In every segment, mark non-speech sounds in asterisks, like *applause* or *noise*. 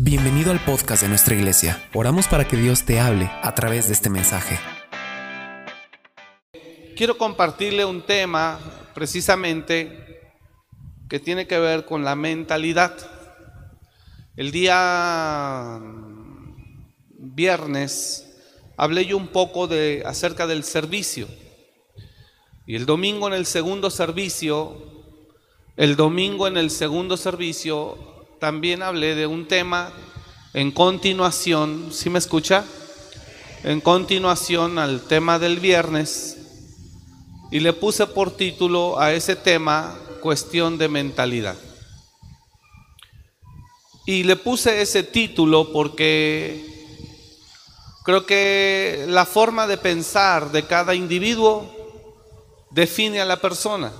Bienvenido al podcast de nuestra iglesia. Oramos para que Dios te hable a través de este mensaje. Quiero compartirle un tema precisamente que tiene que ver con la mentalidad. El día viernes hablé yo un poco de acerca del servicio. Y el domingo en el segundo servicio, el domingo en el segundo servicio también hablé de un tema en continuación, ¿sí me escucha? En continuación al tema del viernes y le puse por título a ese tema cuestión de mentalidad. Y le puse ese título porque creo que la forma de pensar de cada individuo define a la persona.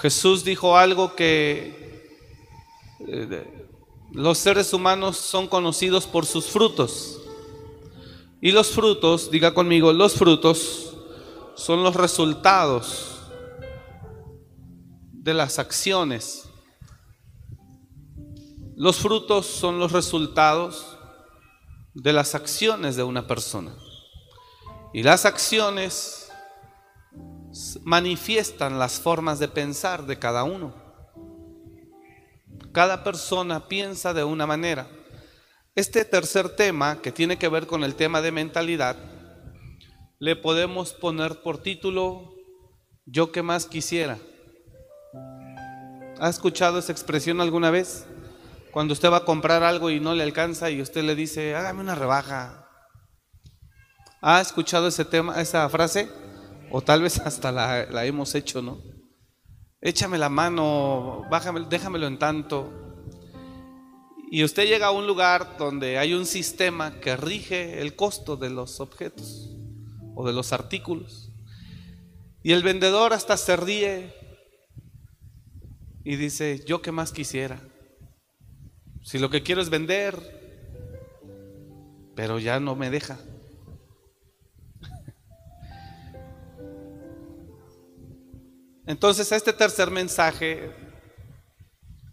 Jesús dijo algo que los seres humanos son conocidos por sus frutos. Y los frutos, diga conmigo, los frutos son los resultados de las acciones. Los frutos son los resultados de las acciones de una persona. Y las acciones manifiestan las formas de pensar de cada uno. Cada persona piensa de una manera. Este tercer tema, que tiene que ver con el tema de mentalidad, le podemos poner por título Yo que más quisiera. ¿Ha escuchado esa expresión alguna vez? Cuando usted va a comprar algo y no le alcanza y usted le dice, hágame una rebaja. ¿Ha escuchado ese tema, esa frase? O tal vez *laughs* hasta la, la hemos hecho, ¿no? Échame la mano, bájame, déjamelo en tanto. Y usted llega a un lugar donde hay un sistema que rige el costo de los objetos o de los artículos. Y el vendedor hasta se ríe y dice, yo qué más quisiera. Si lo que quiero es vender, pero ya no me deja. Entonces este tercer mensaje,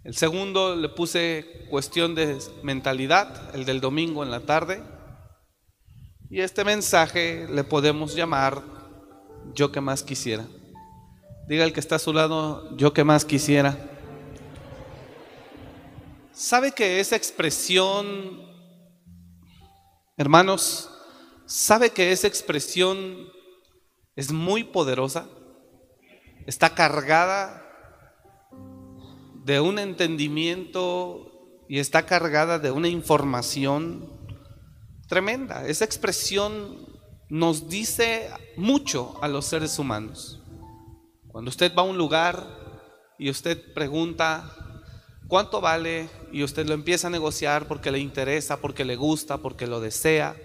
el segundo le puse cuestión de mentalidad, el del domingo en la tarde, y este mensaje le podemos llamar yo que más quisiera. Diga el que está a su lado, yo que más quisiera. ¿Sabe que esa expresión, hermanos, sabe que esa expresión es muy poderosa? Está cargada de un entendimiento y está cargada de una información tremenda. Esa expresión nos dice mucho a los seres humanos. Cuando usted va a un lugar y usted pregunta cuánto vale y usted lo empieza a negociar porque le interesa, porque le gusta, porque lo desea,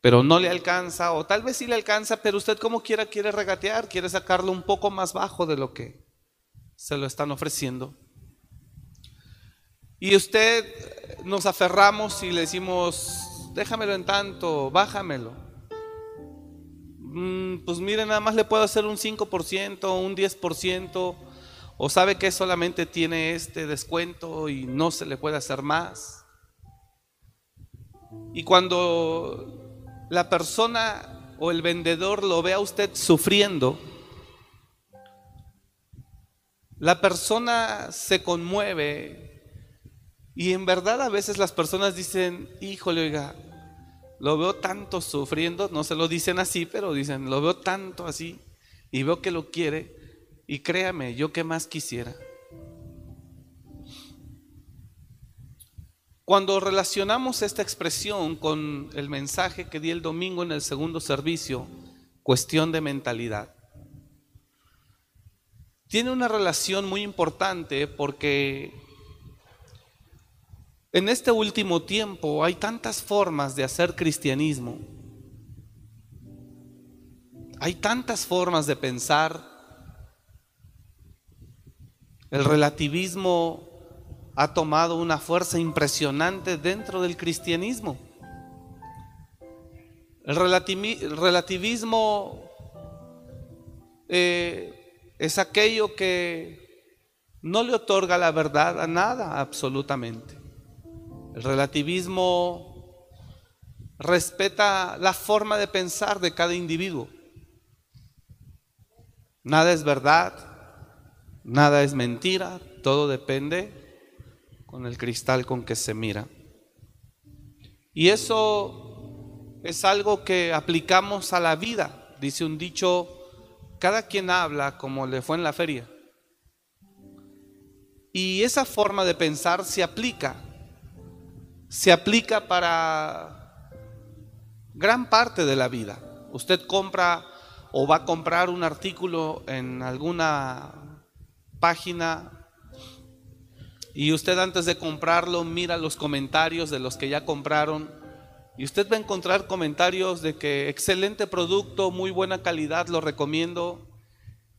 pero no le alcanza, o tal vez sí le alcanza, pero usted como quiera quiere regatear, quiere sacarlo un poco más bajo de lo que se lo están ofreciendo. Y usted nos aferramos y le decimos, déjamelo en tanto, bájamelo. Mm, pues mire, nada más le puedo hacer un 5%, un 10%, o sabe que solamente tiene este descuento y no se le puede hacer más. Y cuando la persona o el vendedor lo ve a usted sufriendo, la persona se conmueve y en verdad a veces las personas dicen, híjole, oiga, lo veo tanto sufriendo, no se lo dicen así, pero dicen, lo veo tanto así y veo que lo quiere y créame, yo qué más quisiera. Cuando relacionamos esta expresión con el mensaje que di el domingo en el segundo servicio, cuestión de mentalidad, tiene una relación muy importante porque en este último tiempo hay tantas formas de hacer cristianismo, hay tantas formas de pensar, el relativismo ha tomado una fuerza impresionante dentro del cristianismo. El relativismo eh, es aquello que no le otorga la verdad a nada absolutamente. El relativismo respeta la forma de pensar de cada individuo. Nada es verdad, nada es mentira, todo depende con el cristal con que se mira. Y eso es algo que aplicamos a la vida. Dice un dicho, cada quien habla como le fue en la feria. Y esa forma de pensar se aplica, se aplica para gran parte de la vida. Usted compra o va a comprar un artículo en alguna página y usted antes de comprarlo mira los comentarios de los que ya compraron y usted va a encontrar comentarios de que excelente producto, muy buena calidad, lo recomiendo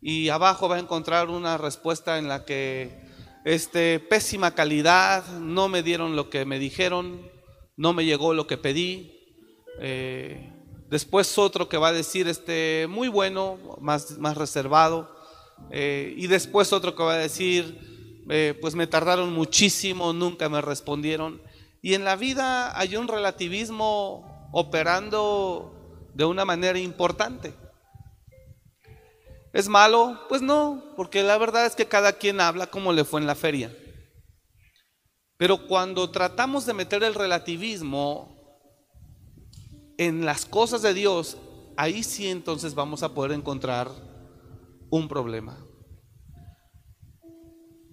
y abajo va a encontrar una respuesta en la que este pésima calidad, no me dieron lo que me dijeron, no me llegó lo que pedí. Eh, Después otro que va a decir, este, muy bueno, más, más reservado. Eh, y después otro que va a decir, eh, pues me tardaron muchísimo, nunca me respondieron. Y en la vida hay un relativismo operando de una manera importante. ¿Es malo? Pues no, porque la verdad es que cada quien habla como le fue en la feria. Pero cuando tratamos de meter el relativismo en las cosas de Dios, ahí sí entonces vamos a poder encontrar un problema.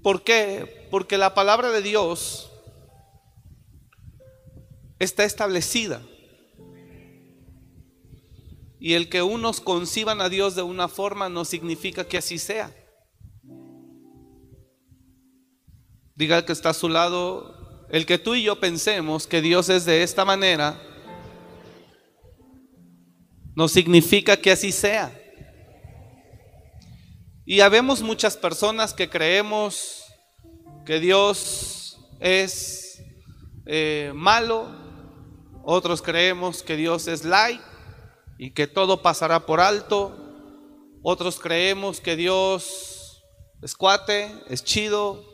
¿Por qué? Porque la palabra de Dios está establecida. Y el que unos conciban a Dios de una forma no significa que así sea. Diga el que está a su lado, el que tú y yo pensemos que Dios es de esta manera, no significa que así sea. Y habemos muchas personas que creemos que Dios es eh, malo, otros creemos que Dios es light y que todo pasará por alto, otros creemos que Dios es cuate, es chido,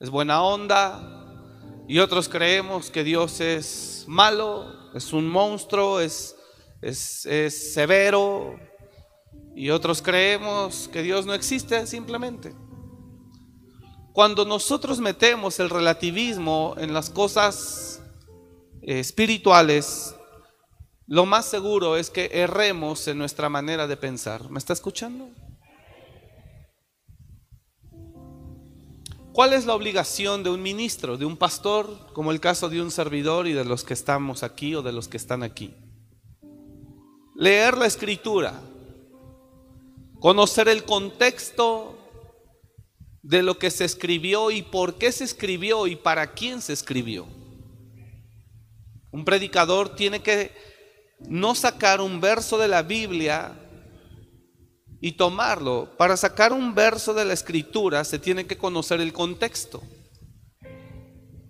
es buena onda, y otros creemos que Dios es malo, es un monstruo, es es, severo y otros creemos que Dios no existe simplemente. Cuando nosotros metemos el relativismo en las cosas espirituales, lo más seguro es que erremos en nuestra manera de pensar. ¿Me está escuchando? ¿Cuál es la obligación de un ministro, de un pastor, como el caso de un servidor y de los que estamos aquí o de los que están aquí? leer la escritura, conocer el contexto de lo que se escribió y por qué se escribió y para quién se escribió. Un predicador tiene que no sacar un verso de la Biblia y tomarlo. Para sacar un verso de la escritura se tiene que conocer el contexto.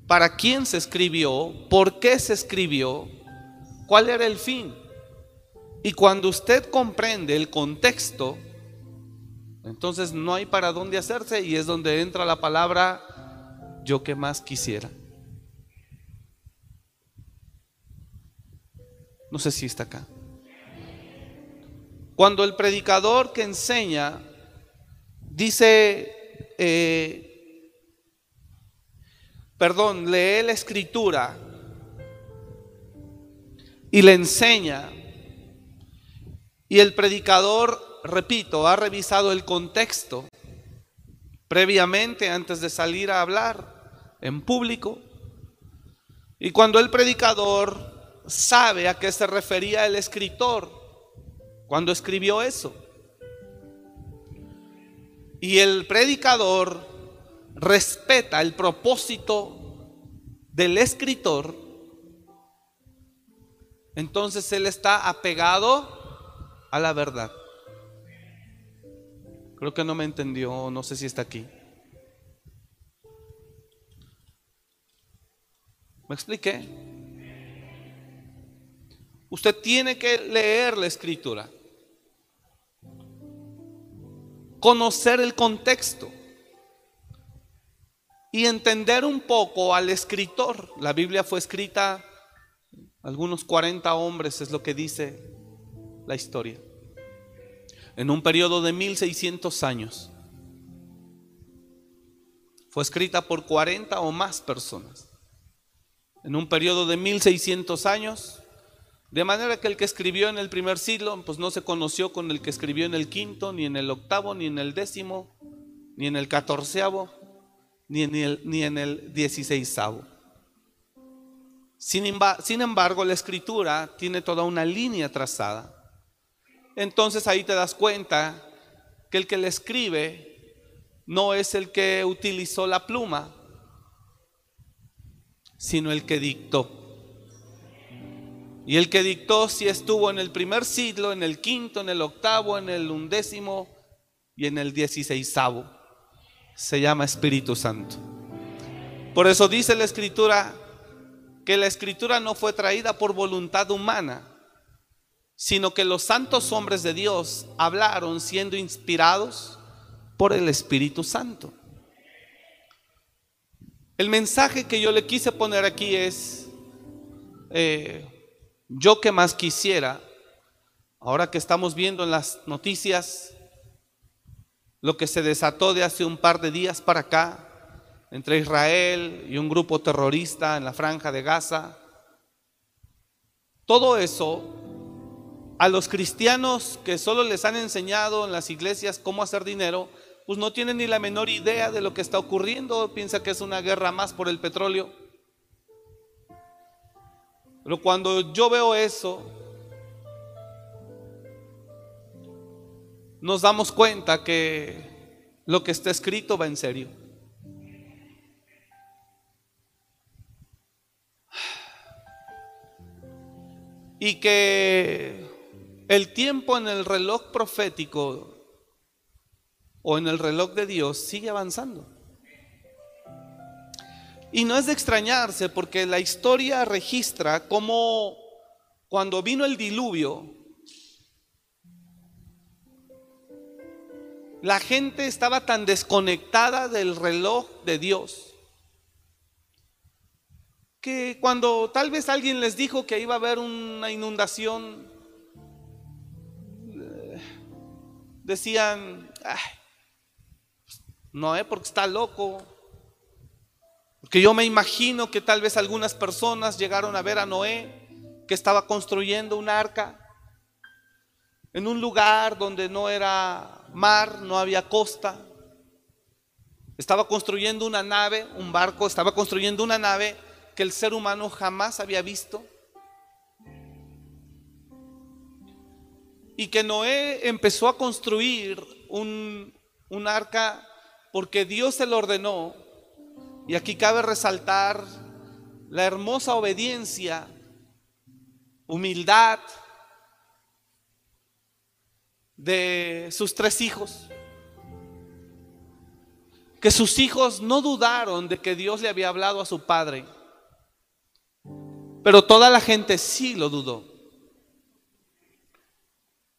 ¿Para quién se escribió? ¿Por qué se escribió? ¿Cuál era el fin? Y cuando usted comprende el contexto, entonces no hay para dónde hacerse y es donde entra la palabra yo que más quisiera. No sé si está acá. Cuando el predicador que enseña dice, eh, perdón, lee la escritura y le enseña, y el predicador, repito, ha revisado el contexto previamente antes de salir a hablar en público. Y cuando el predicador sabe a qué se refería el escritor cuando escribió eso. Y el predicador respeta el propósito del escritor, entonces él está apegado a la verdad. Creo que no me entendió, no sé si está aquí. ¿Me expliqué? Usted tiene que leer la escritura, conocer el contexto y entender un poco al escritor. La Biblia fue escrita, algunos 40 hombres es lo que dice la historia, en un periodo de 1600 años. Fue escrita por 40 o más personas, en un periodo de 1600 años, de manera que el que escribió en el primer siglo, pues no se conoció con el que escribió en el quinto, ni en el octavo, ni en el décimo, ni en el catorceavo, ni en el, dieciséisavo. Sin, sin embargo, la escritura tiene toda una línea trazada. Entonces ahí te das cuenta que el que le escribe no es el que utilizó la pluma, sino el que dictó. Y el que dictó si estuvo en el primer siglo, en el quinto, en el octavo, en el undécimo y en el dieciséisavo. Se llama Espíritu Santo. Por eso dice la escritura que la escritura no fue traída por voluntad humana, sino que los santos hombres de Dios hablaron siendo inspirados por el Espíritu Santo. El mensaje que yo le quise poner aquí es, eh, yo que más quisiera, ahora que estamos viendo en las noticias lo que se desató de hace un par de días para acá entre Israel y un grupo terrorista en la franja de Gaza, todo eso a los cristianos que solo les han enseñado en las iglesias cómo hacer dinero, pues no tienen ni la menor idea de lo que está ocurriendo, piensa que es una guerra más por el petróleo. Pero cuando yo veo eso, nos damos cuenta que lo que está escrito va en serio. Y que el tiempo en el reloj profético o en el reloj de Dios sigue avanzando. Y no es de extrañarse porque la historia registra cómo cuando vino el diluvio, la gente estaba tan desconectada del reloj de Dios que cuando tal vez alguien les dijo que iba a haber una inundación, decían, no, es porque está loco, porque yo me imagino que tal vez algunas personas llegaron a ver a Noé que estaba construyendo un arca en un lugar donde no era mar, no había costa. Estaba construyendo una nave, un barco, estaba construyendo una nave que el ser humano jamás había visto. Y que Noé empezó a construir un, un arca porque Dios se lo ordenó y aquí cabe resaltar la hermosa obediencia, humildad de sus tres hijos. Que sus hijos no dudaron de que Dios le había hablado a su padre. Pero toda la gente sí lo dudó.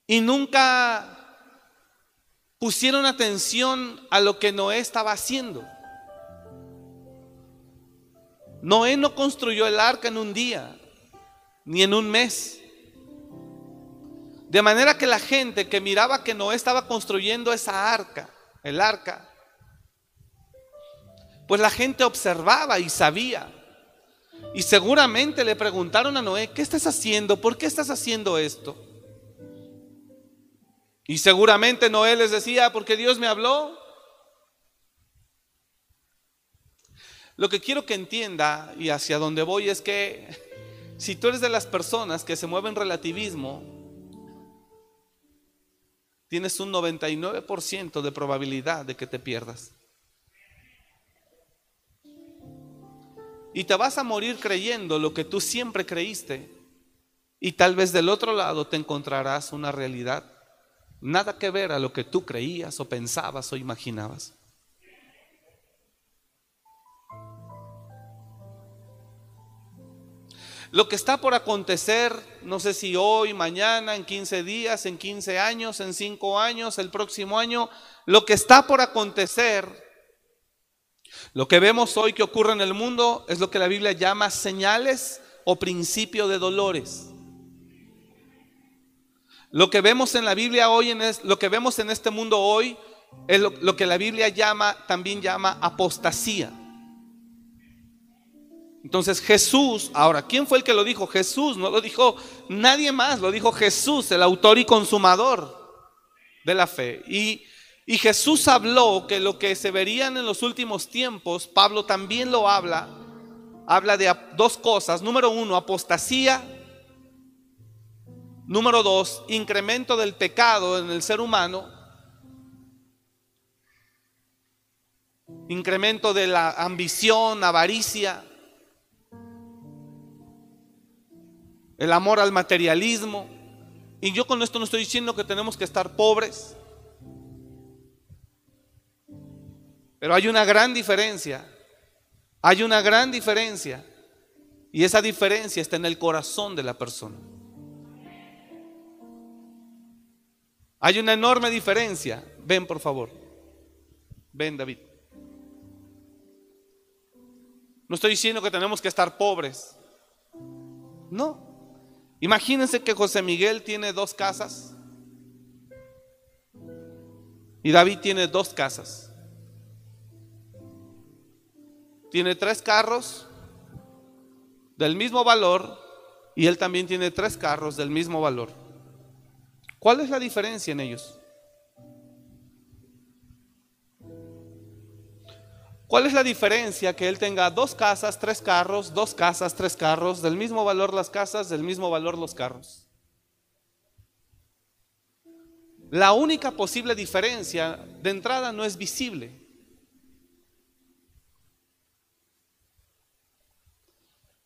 Y nunca pusieron atención a lo que Noé estaba haciendo. Noé no construyó el arca en un día, ni en un mes. De manera que la gente que miraba que Noé estaba construyendo esa arca, el arca, pues la gente observaba y sabía. Y seguramente le preguntaron a Noé, ¿qué estás haciendo? ¿Por qué estás haciendo esto? Y seguramente Noé les decía, porque Dios me habló. Lo que quiero que entienda y hacia donde voy es que *laughs* si tú eres de las personas que se mueven relativismo, tienes un 99% de probabilidad de que te pierdas. Y te vas a morir creyendo lo que tú siempre creíste. Y tal vez del otro lado te encontrarás una realidad nada que ver a lo que tú creías o pensabas o imaginabas. Lo que está por acontecer, no sé si hoy, mañana, en 15 días, en 15 años, en 5 años, el próximo año, lo que está por acontecer Lo que vemos hoy que ocurre en el mundo es lo que la Biblia llama señales o principio de dolores. Lo que vemos en la Biblia hoy, en lo que vemos en este mundo hoy, es lo, lo que la Biblia llama, también llama apostasía. Entonces Jesús, ahora, ¿quién fue el que lo dijo? Jesús, no lo dijo nadie más, lo dijo Jesús, el autor y consumador de la fe. Y, y Jesús habló que lo que se verían en los últimos tiempos, Pablo también lo habla, habla de dos cosas. Número uno, apostasía. Número dos, incremento del pecado en el ser humano. Incremento de la ambición, avaricia. el amor al materialismo. Y yo con esto no estoy diciendo que tenemos que estar pobres. Pero hay una gran diferencia. Hay una gran diferencia. Y esa diferencia está en el corazón de la persona. Hay una enorme diferencia. Ven, por favor. Ven, David. No estoy diciendo que tenemos que estar pobres. No. Imagínense que José Miguel tiene dos casas y David tiene dos casas. Tiene tres carros del mismo valor y él también tiene tres carros del mismo valor. ¿Cuál es la diferencia en ellos? ¿Cuál es la diferencia que él tenga dos casas, tres carros, dos casas, tres carros, del mismo valor las casas, del mismo valor los carros? La única posible diferencia de entrada no es visible.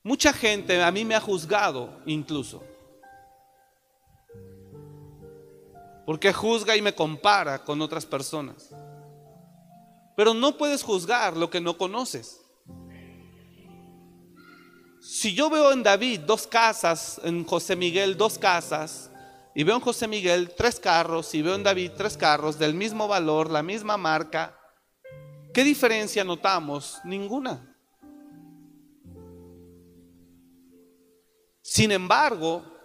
Mucha gente a mí me ha juzgado incluso. Porque juzga y me compara con otras personas. Pero no puedes juzgar lo que no conoces. Si yo veo en David dos casas, en José Miguel dos casas, y veo en José Miguel tres carros, y veo en David tres carros del mismo valor, la misma marca, ¿qué diferencia notamos? Ninguna. Sin embargo,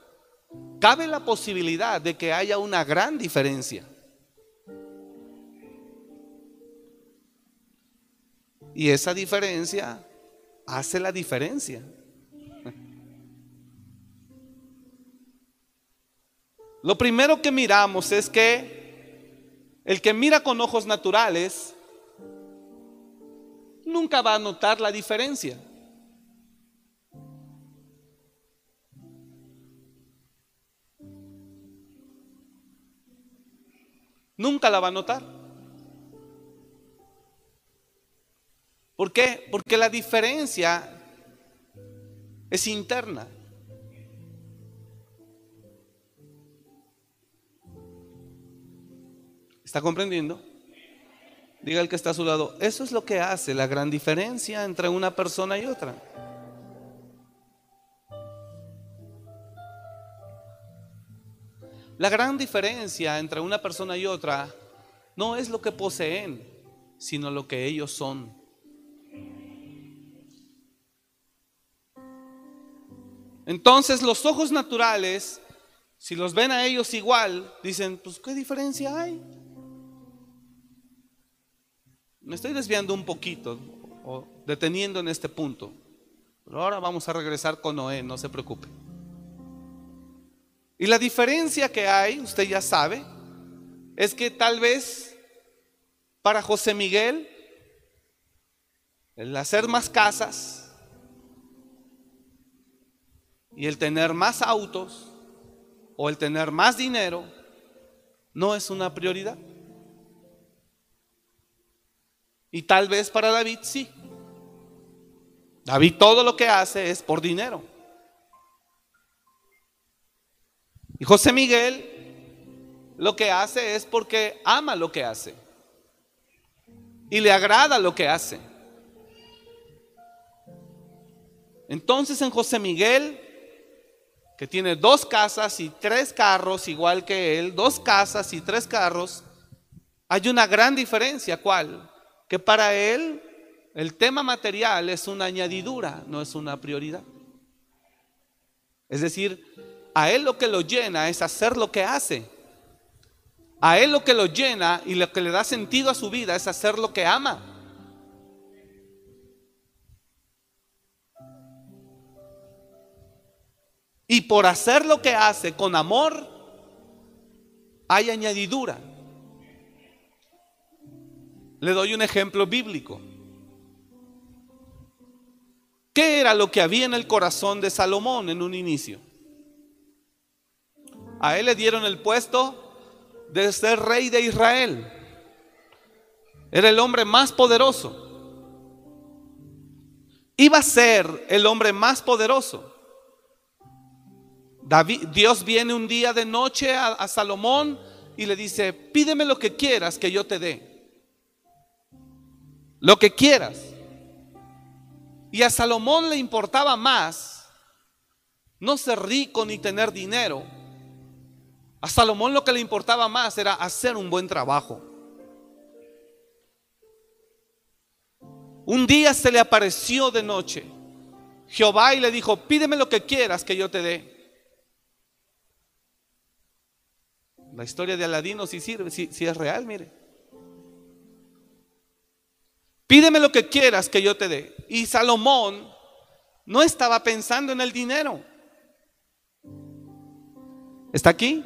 cabe la posibilidad de que haya una gran diferencia. Y esa diferencia hace la diferencia. *laughs* Lo primero que miramos es que el que mira con ojos naturales nunca va a notar la diferencia. Nunca la va a notar. ¿Por qué? Porque la diferencia es interna. ¿Está comprendiendo? Diga el que está a su lado, eso es lo que hace la gran diferencia entre una persona y otra. La gran diferencia entre una persona y otra no es lo que poseen, sino lo que ellos son. Entonces los ojos naturales, si los ven a ellos igual, dicen, pues ¿qué diferencia hay? Me estoy desviando un poquito o deteniendo en este punto. Pero ahora vamos a regresar con Noé, no se preocupe. Y la diferencia que hay, usted ya sabe, es que tal vez para José Miguel, el hacer más casas, y el tener más autos o el tener más dinero no es una prioridad. Y tal vez para David sí. David todo lo que hace es por dinero. Y José Miguel lo que hace es porque ama lo que hace. Y le agrada lo que hace. Entonces en José Miguel que tiene dos casas y tres carros igual que él, dos casas y tres carros, hay una gran diferencia. ¿Cuál? Que para él el tema material es una añadidura, no es una prioridad. Es decir, a él lo que lo llena es hacer lo que hace. A él lo que lo llena y lo que le da sentido a su vida es hacer lo que ama. Y por hacer lo que hace con amor, hay añadidura. Le doy un ejemplo bíblico. ¿Qué era lo que había en el corazón de Salomón en un inicio? A él le dieron el puesto de ser rey de Israel. Era el hombre más poderoso. Iba a ser el hombre más poderoso. David, Dios viene un día de noche a, a Salomón y le dice, pídeme lo que quieras que yo te dé. Lo que quieras. Y a Salomón le importaba más no ser rico ni tener dinero. A Salomón lo que le importaba más era hacer un buen trabajo. Un día se le apareció de noche Jehová y le dijo, pídeme lo que quieras que yo te dé. La historia de Aladino si sirve, si, si es real, mire. Pídeme lo que quieras que yo te dé. Y Salomón no estaba pensando en el dinero. ¿Está aquí?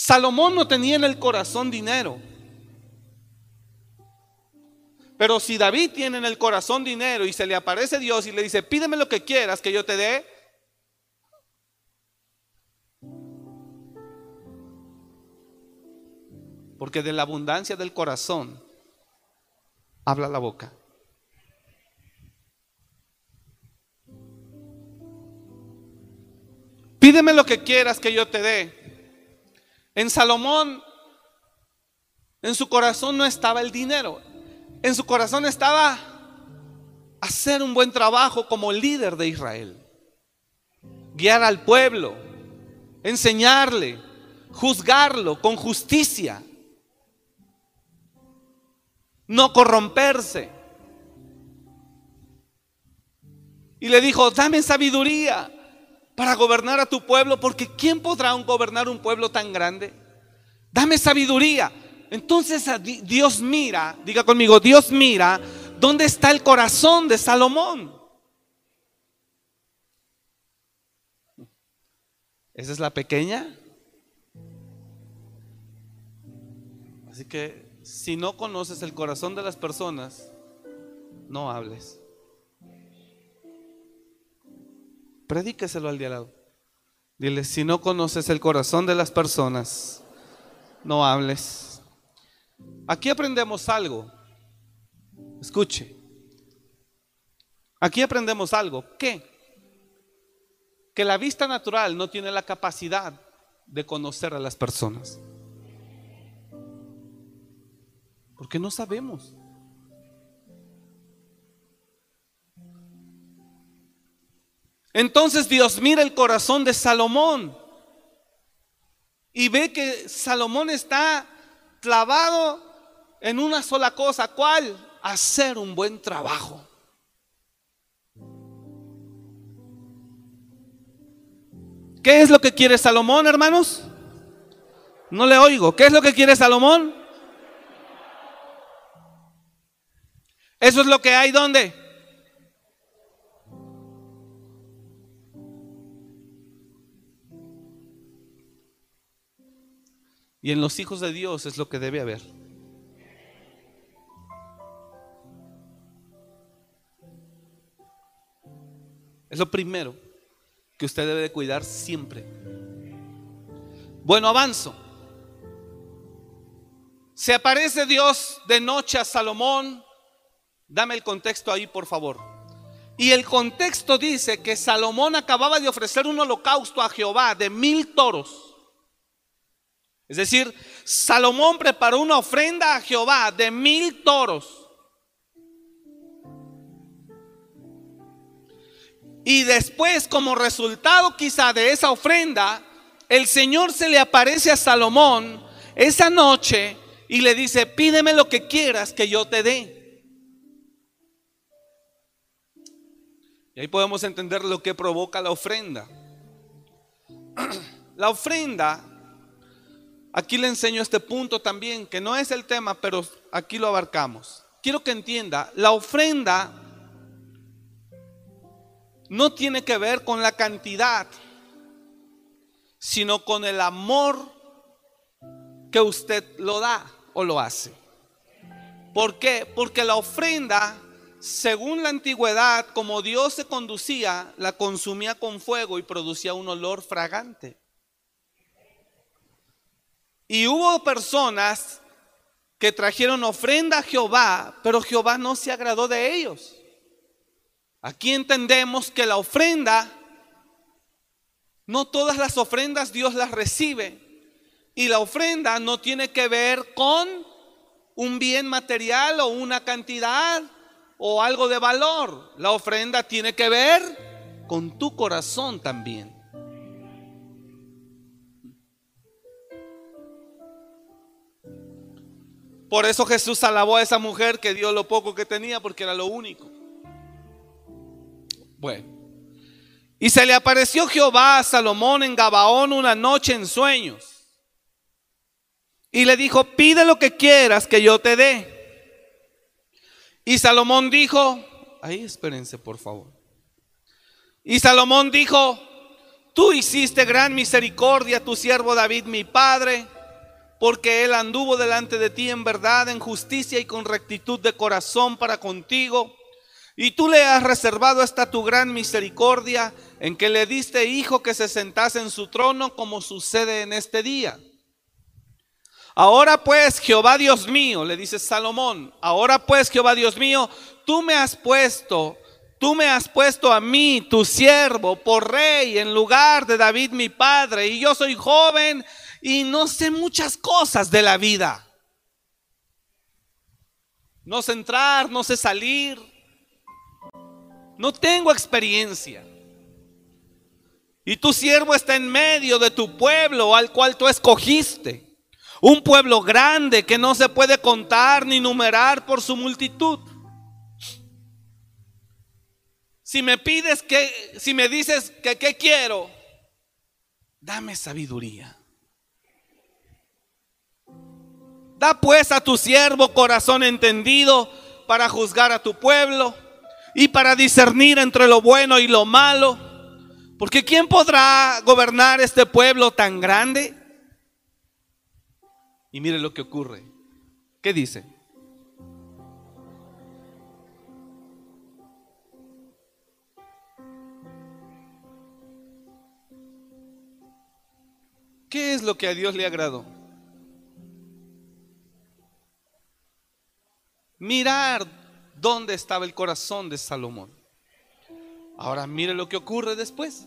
Salomón no tenía en el corazón dinero. Pero si David tiene en el corazón dinero y se le aparece Dios y le dice, pídeme lo que quieras que yo te dé, Porque de la abundancia del corazón habla la boca. Pídeme lo que quieras que yo te dé. En Salomón, en su corazón no estaba el dinero. En su corazón estaba hacer un buen trabajo como líder de Israel. Guiar al pueblo, enseñarle, juzgarlo con justicia no corromperse. Y le dijo, dame sabiduría para gobernar a tu pueblo, porque ¿quién podrá gobernar un pueblo tan grande? Dame sabiduría. Entonces Dios mira, diga conmigo, Dios mira dónde está el corazón de Salomón. Esa es la pequeña. Así que si no conoces el corazón de las personas, no hables. Predíqueselo al de al lado. Dile, si no conoces el corazón de las personas, no hables. Aquí aprendemos algo. Escuche. Aquí aprendemos algo. ¿Qué? Que la vista natural no tiene la capacidad de conocer a las personas. Porque no sabemos. Entonces Dios mira el corazón de Salomón y ve que Salomón está clavado en una sola cosa. ¿Cuál? Hacer un buen trabajo. ¿Qué es lo que quiere Salomón, hermanos? No le oigo. ¿Qué es lo que quiere Salomón? Eso es lo que hay donde. Y en los hijos de Dios es lo que debe haber. Es lo primero que usted debe de cuidar siempre. Bueno, avanzo. Se aparece Dios de noche a Salomón Dame el contexto ahí, por favor. Y el contexto dice que Salomón acababa de ofrecer un holocausto a Jehová de mil toros. Es decir, Salomón preparó una ofrenda a Jehová de mil toros. Y después, como resultado quizá de esa ofrenda, el Señor se le aparece a Salomón esa noche y le dice, pídeme lo que quieras que yo te dé. Y ahí podemos entender lo que provoca la ofrenda. *clears throat* La ofrenda, aquí le enseño este punto también, que no es el tema, pero aquí lo abarcamos. Quiero que entienda, la ofrenda no tiene que ver con la cantidad, sino con el amor que usted lo da o lo hace. ¿Por qué? Porque la ofrenda, según la antigüedad, como Dios se conducía, la consumía con fuego y producía un olor fragante. Y hubo personas que trajeron ofrenda a Jehová, pero Jehová no se agradó de ellos. Aquí entendemos que la ofrenda, no todas las ofrendas Dios las recibe. Y la ofrenda no tiene que ver con un bien material o una cantidad o algo de valor. La ofrenda tiene que ver con tu corazón también. Por eso Jesús alabó a esa mujer que dio lo poco que tenía porque era lo único. Bueno. Y se le apareció Jehová a Salomón en Gabaón una noche en sueños. Y le dijo, pide lo que quieras que yo te dé. Y Salomón dijo, ahí espérense por favor. Y Salomón dijo, tú hiciste gran misericordia a tu siervo David mi padre porque él anduvo delante de ti en verdad, en justicia y con rectitud de corazón para contigo. Y tú le has reservado esta tu gran misericordia en que le diste hijo que se sentase en su trono como sucede en este día. Ahora pues, Jehová Dios mío, le dice Salomón, ahora pues, Jehová Dios mío, tú me has puesto, tú me has puesto a mí, tu siervo, por rey en lugar de David mi padre, y yo soy joven y no sé muchas cosas de la vida. No sé entrar, no sé salir. No tengo experiencia. Y tu siervo está en medio de tu pueblo al cual tú escogiste. Un pueblo grande que no se puede contar ni numerar por su multitud. Si me pides que, si me dices que qué quiero, dame sabiduría. Da pues a tu siervo corazón entendido para juzgar a tu pueblo y para discernir entre lo bueno y lo malo. Porque ¿quién podrá gobernar este pueblo tan grande? Y mire lo que ocurre. ¿Qué dice? ¿Qué es lo que a Dios le agradó? Mirar dónde estaba el corazón de Salomón. Ahora mire lo que ocurre después.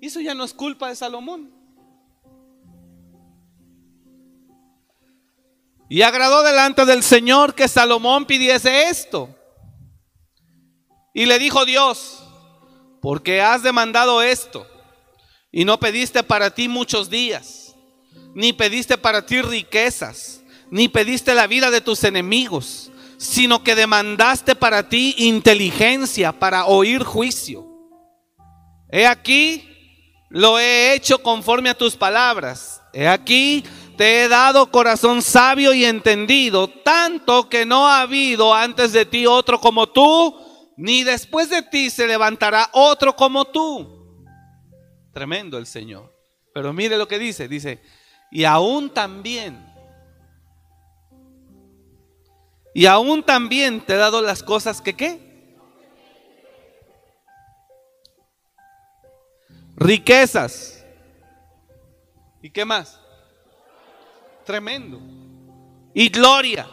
Eso ya no es culpa de Salomón. Y agradó delante del Señor que Salomón pidiese esto. Y le dijo Dios, porque has demandado esto y no pediste para ti muchos días, ni pediste para ti riquezas ni pediste la vida de tus enemigos, sino que demandaste para ti inteligencia para oír juicio. He aquí, lo he hecho conforme a tus palabras. He aquí, te he dado corazón sabio y entendido, tanto que no ha habido antes de ti otro como tú, ni después de ti se levantará otro como tú. Tremendo el Señor. Pero mire lo que dice, dice, y aún también y aún también te he dado las cosas que qué. Riquezas. ¿Y qué más? Tremendo. Y gloria.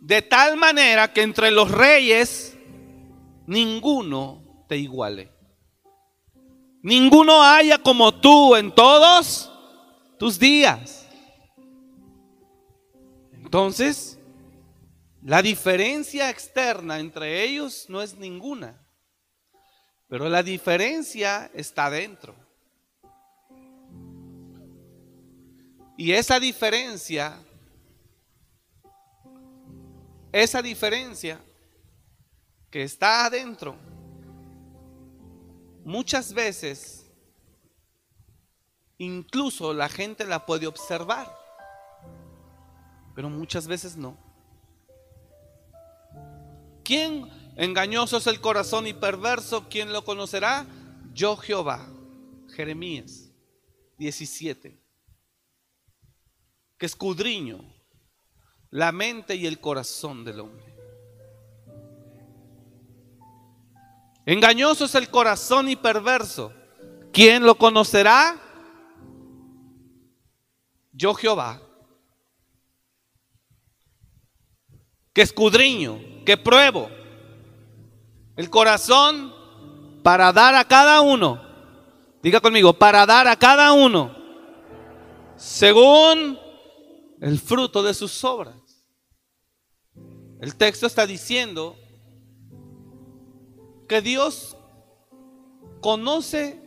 De tal manera que entre los reyes ninguno te iguale. Ninguno haya como tú en todos tus días. Entonces, la diferencia externa entre ellos no es ninguna, pero la diferencia está dentro. Y esa diferencia esa diferencia que está adentro, muchas veces incluso la gente la puede observar, pero muchas veces no. ¿Quién engañoso es el corazón y perverso? ¿Quién lo conocerá? Yo Jehová. Jeremías 17. Que escudriño la mente y el corazón del hombre. Engañoso es el corazón y perverso. ¿Quién lo conocerá? Yo Jehová. Que escudriño, que pruebo el corazón para dar a cada uno. Diga conmigo, para dar a cada uno según el fruto de sus obras. El texto está diciendo que Dios conoce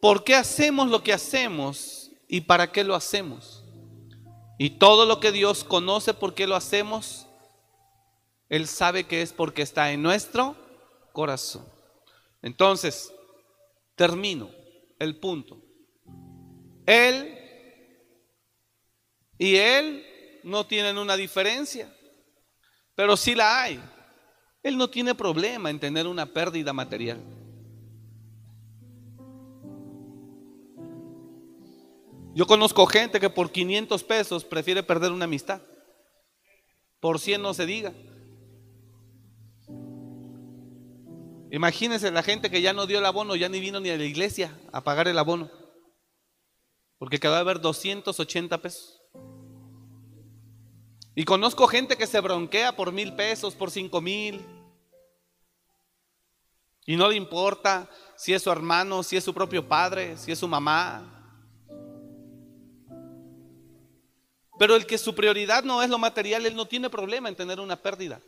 por qué hacemos lo que hacemos y para qué lo hacemos. Y todo lo que Dios conoce por qué lo hacemos, Él sabe que es porque está en nuestro corazón. Entonces, termino el punto. Él y Él no tienen una diferencia, pero sí la hay. Él no tiene problema en tener una pérdida material. Yo conozco gente que por 500 pesos prefiere perder una amistad. Por 100 no se diga. Imagínense la gente que ya no dio el abono, ya ni vino ni a la iglesia a pagar el abono. Porque quedó de haber 280 pesos. Y conozco gente que se bronquea por mil pesos, por cinco mil. Y no le importa si es su hermano, si es su propio padre, si es su mamá. Pero el que su prioridad no es lo material, él no tiene problema en tener una pérdida.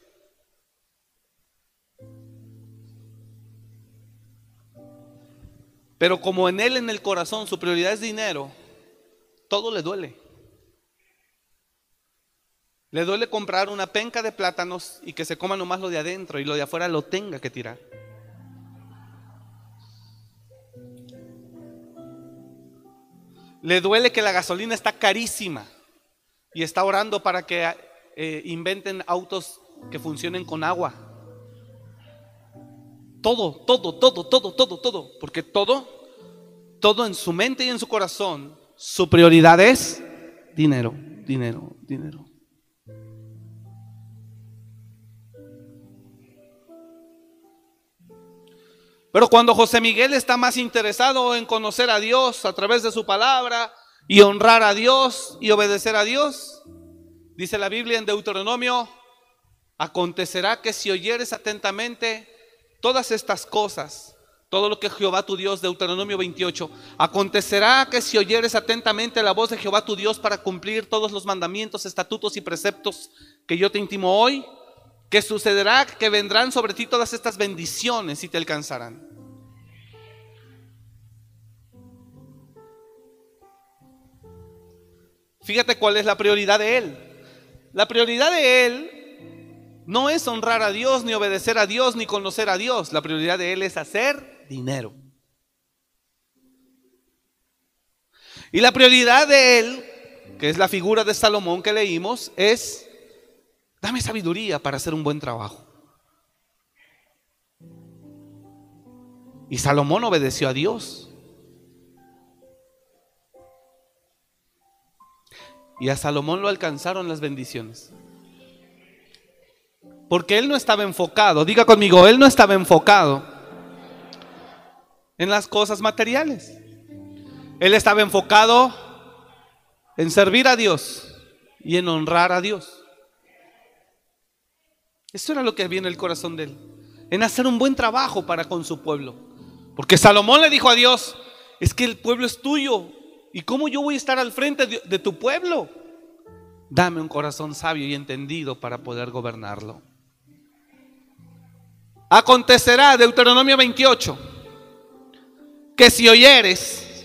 Pero como en él, en el corazón, su prioridad es dinero, todo le duele. Le duele comprar una penca de plátanos y que se coma nomás lo de adentro y lo de afuera lo tenga que tirar. Le duele que la gasolina está carísima y está orando para que eh, inventen autos que funcionen con agua. Todo, todo, todo, todo, todo, todo. Porque todo, todo en su mente y en su corazón, su prioridad es dinero, dinero, dinero. Pero cuando José Miguel está más interesado en conocer a Dios a través de su palabra y honrar a Dios y obedecer a Dios, dice la Biblia en Deuteronomio, acontecerá que si oyeres atentamente todas estas cosas, todo lo que Jehová tu Dios, Deuteronomio 28, acontecerá que si oyeres atentamente la voz de Jehová tu Dios para cumplir todos los mandamientos, estatutos y preceptos que yo te intimo hoy, que sucederá que vendrán sobre ti todas estas bendiciones y te alcanzarán. Fíjate cuál es la prioridad de él. La prioridad de él no es honrar a Dios, ni obedecer a Dios, ni conocer a Dios. La prioridad de él es hacer dinero. Y la prioridad de él, que es la figura de Salomón que leímos, es Dame sabiduría para hacer un buen trabajo. Y Salomón obedeció a Dios. Y a Salomón lo alcanzaron las bendiciones. Porque él no estaba enfocado, diga conmigo, él no estaba enfocado en las cosas materiales. Él estaba enfocado en servir a Dios y en honrar a Dios. Eso era lo que había en el corazón de él. En hacer un buen trabajo para con su pueblo. Porque Salomón le dijo a Dios, es que el pueblo es tuyo. ¿Y cómo yo voy a estar al frente de, de tu pueblo? Dame un corazón sabio y entendido para poder gobernarlo. Acontecerá, Deuteronomio 28, que si oyeres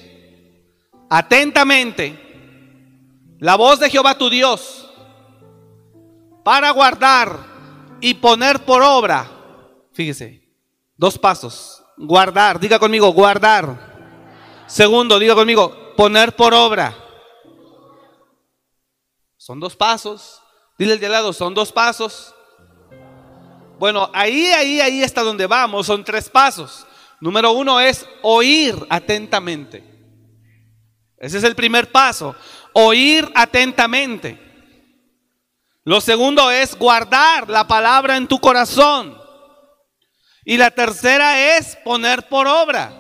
atentamente la voz de Jehová tu Dios para guardar y poner por obra. Fíjese, dos pasos. Guardar, diga conmigo, guardar. Segundo, diga conmigo, poner por obra. Son dos pasos. Dile el de lado, son dos pasos. Bueno, ahí, ahí, ahí está donde vamos. Son tres pasos. Número uno es oír atentamente. Ese es el primer paso. Oír atentamente. Lo segundo es guardar la palabra en tu corazón. Y la tercera es poner por obra.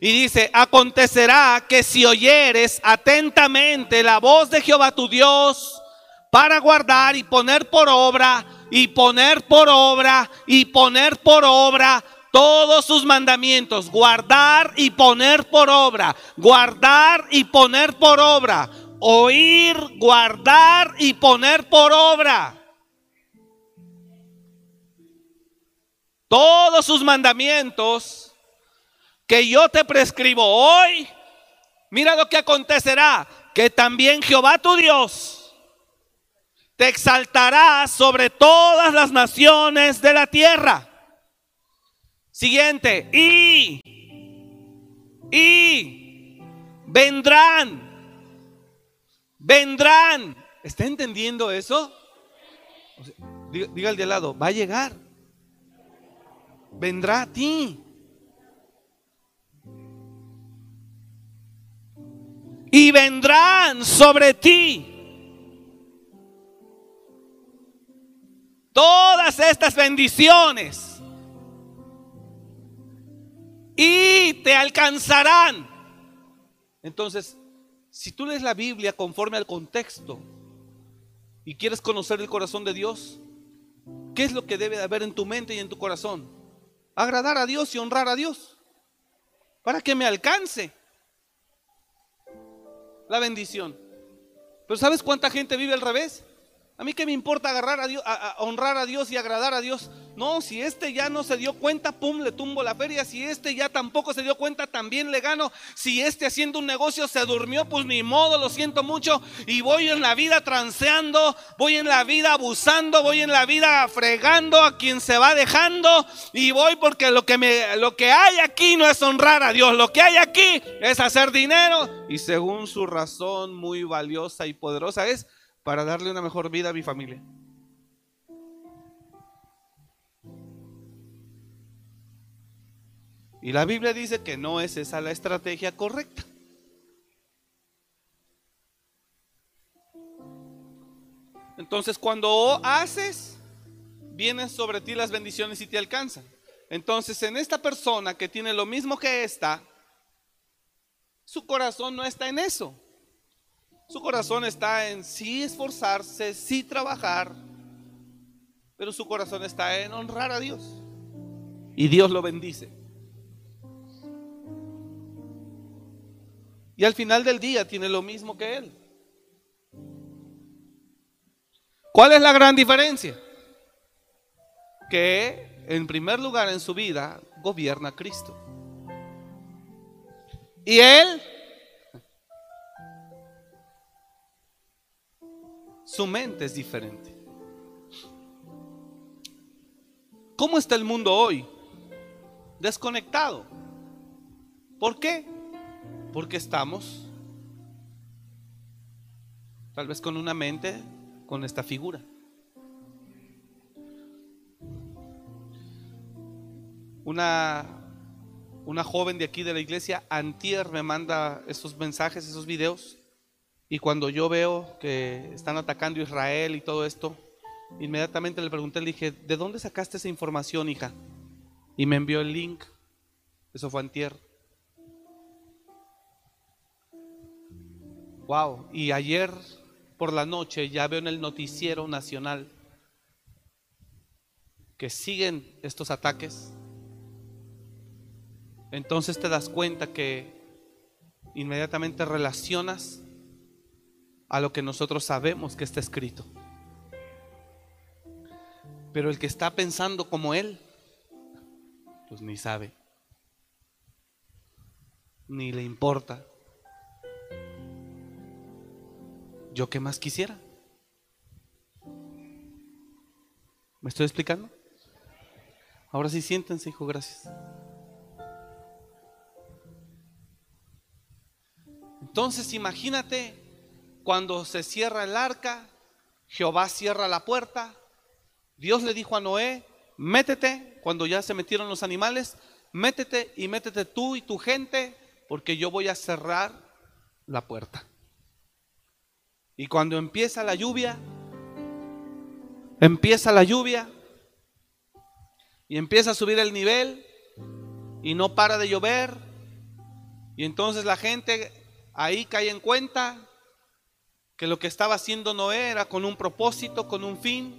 Y dice, acontecerá que si oyeres atentamente la voz de Jehová tu Dios para guardar y poner por obra y poner por obra y poner por obra todos sus mandamientos, guardar y poner por obra, guardar y poner por obra, oír, guardar y poner por obra. Todos sus mandamientos que yo te prescribo hoy, mira lo que acontecerá, que también Jehová tu Dios te exaltará sobre todas las naciones de la tierra. Siguiente, y, y vendrán, vendrán. ¿Está entendiendo eso? diga, diga el de al lado, va a llegar. Vendrá a ti. y vendrán sobre ti todas estas bendiciones y te alcanzarán. Entonces, si tú lees la Biblia conforme al contexto y quieres conocer el corazón de Dios, ¿qué es lo que debe de haber en tu mente y en tu corazón? Agradar a Dios y honrar a Dios para que me alcance la bendición. Pero ¿sabes cuánta gente vive al revés? A mí qué me importa agarrar a Dios, honrar a Dios y agradar a Dios. No, si este ya no se dio cuenta, pum, le tumbo la feria. Si este ya tampoco se dio cuenta, también le gano. Si este haciendo un negocio se durmió, pues ni modo, lo siento mucho. Y voy en la vida transeando, voy en la vida abusando, voy en la vida fregando a quien se va dejando. Y voy porque lo que, lo que hay aquí no es honrar a Dios, lo que hay aquí es hacer dinero. Y según su razón muy valiosa y poderosa es para darle una mejor vida a mi familia. Y la Biblia dice que no es esa la estrategia correcta. Entonces cuando haces, vienen sobre ti las bendiciones y te alcanzan. Entonces en esta persona que tiene lo mismo que esta, su corazón no está en eso. Su corazón está en sí esforzarse, sí trabajar, pero su corazón está en honrar a Dios. Y Dios lo bendice. Y al final del día tiene lo mismo que Él. ¿Cuál es la gran diferencia? Que en primer lugar en su vida gobierna Cristo. Y Él su mente es diferente. ¿Cómo está el mundo hoy? Desconectado. ¿Por qué? Porque estamos tal vez con una mente con esta figura. Una, una joven de aquí de la iglesia, Antier, me manda esos mensajes, esos videos y cuando yo veo que están atacando Israel y todo esto, inmediatamente le pregunté, le dije, ¿de dónde sacaste esa información, hija? Y me envió el link. Eso fue antier. Wow. Y ayer por la noche ya veo en el noticiero nacional que siguen estos ataques. Entonces te das cuenta que inmediatamente relacionas a lo que nosotros sabemos que está escrito. Pero el que está pensando como Él, pues ni sabe, ni le importa. ¿Yo qué más quisiera? ¿Me estoy explicando? Ahora sí, siéntense, hijo, gracias. Entonces imagínate cuando se cierra el arca, Jehová cierra la puerta, Dios le dijo a Noé, métete, cuando ya se metieron los animales, métete y métete tú y tu gente, porque yo voy a cerrar la puerta. Y cuando empieza la lluvia, empieza la lluvia y empieza a subir el nivel y no para de llover. Y entonces la gente ahí cae en cuenta que lo que estaba haciendo Noé era con un propósito, con un fin.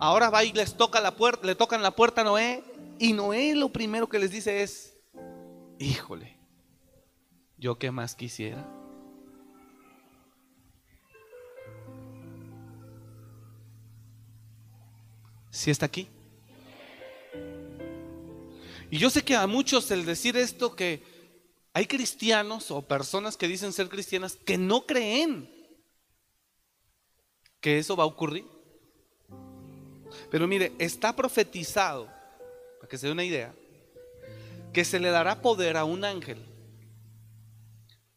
Ahora va y les toca la puerta, le tocan la puerta a Noé y Noé lo primero que les dice es, híjole, yo qué más quisiera. Si está aquí? Y yo sé que a muchos el decir esto que hay cristianos o personas que dicen ser cristianas que no creen que eso va a ocurrir. Pero mire, está profetizado, para que se dé una idea, que se le dará poder a un ángel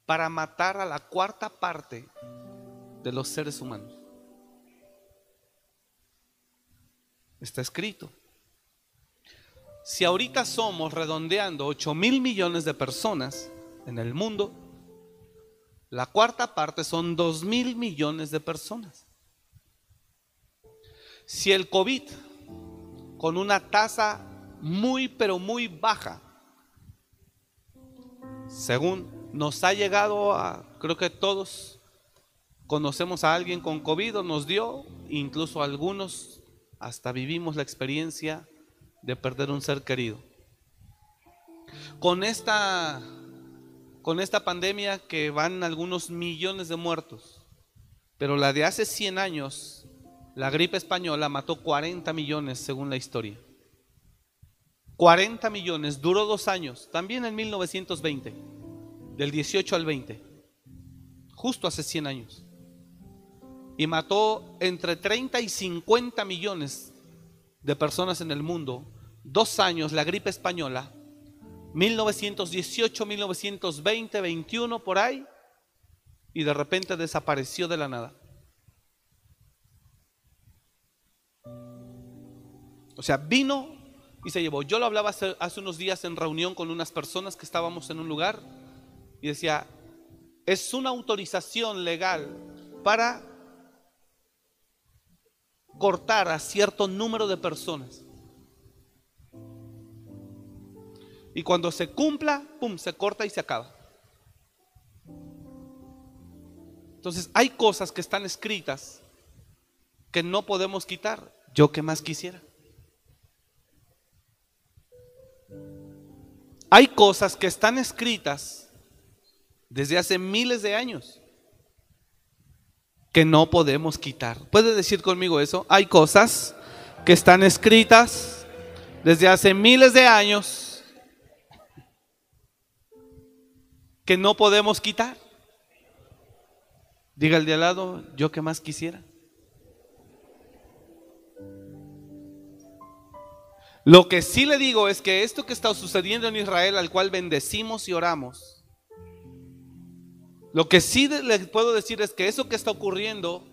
para matar a la cuarta parte de los seres humanos. Está escrito. Si ahorita somos redondeando 8 mil millones de personas en el mundo, la cuarta parte son 2 mil millones de personas. Si el COVID, con una tasa muy, pero muy baja, según nos ha llegado a, creo que todos conocemos a alguien con COVID o nos dio, incluso algunos hasta vivimos la experiencia de perder un ser querido. Con esta, con esta pandemia que van algunos millones de muertos, pero la de hace 100 años, la gripe española mató 40 millones según la historia. 40 millones, duró dos años, también en 1920, del 18 al 20, justo hace 100 años y mató entre 30 y 50 millones de personas en el mundo. Dos años, la gripe española, 1918, 1920, 21, por ahí, y de repente desapareció de la nada. O sea, vino y se llevó. Yo lo hablaba hace, unos días en reunión con unas personas que estábamos en un lugar y decía, es una autorización legal para cortar a cierto número de personas. Y cuando se cumpla, pum, se corta y se acaba. Entonces hay cosas que están escritas que no podemos quitar. Yo que más quisiera. Hay cosas que están escritas desde hace miles de años que no podemos quitar. ¿Puede decir conmigo eso? Hay cosas que están escritas desde hace miles de años que no podemos quitar. Diga el de al lado, yo que más quisiera. Lo que sí le digo es que esto que está sucediendo en Israel, al cual bendecimos y oramos, lo que sí les puedo decir es que eso que está ocurriendo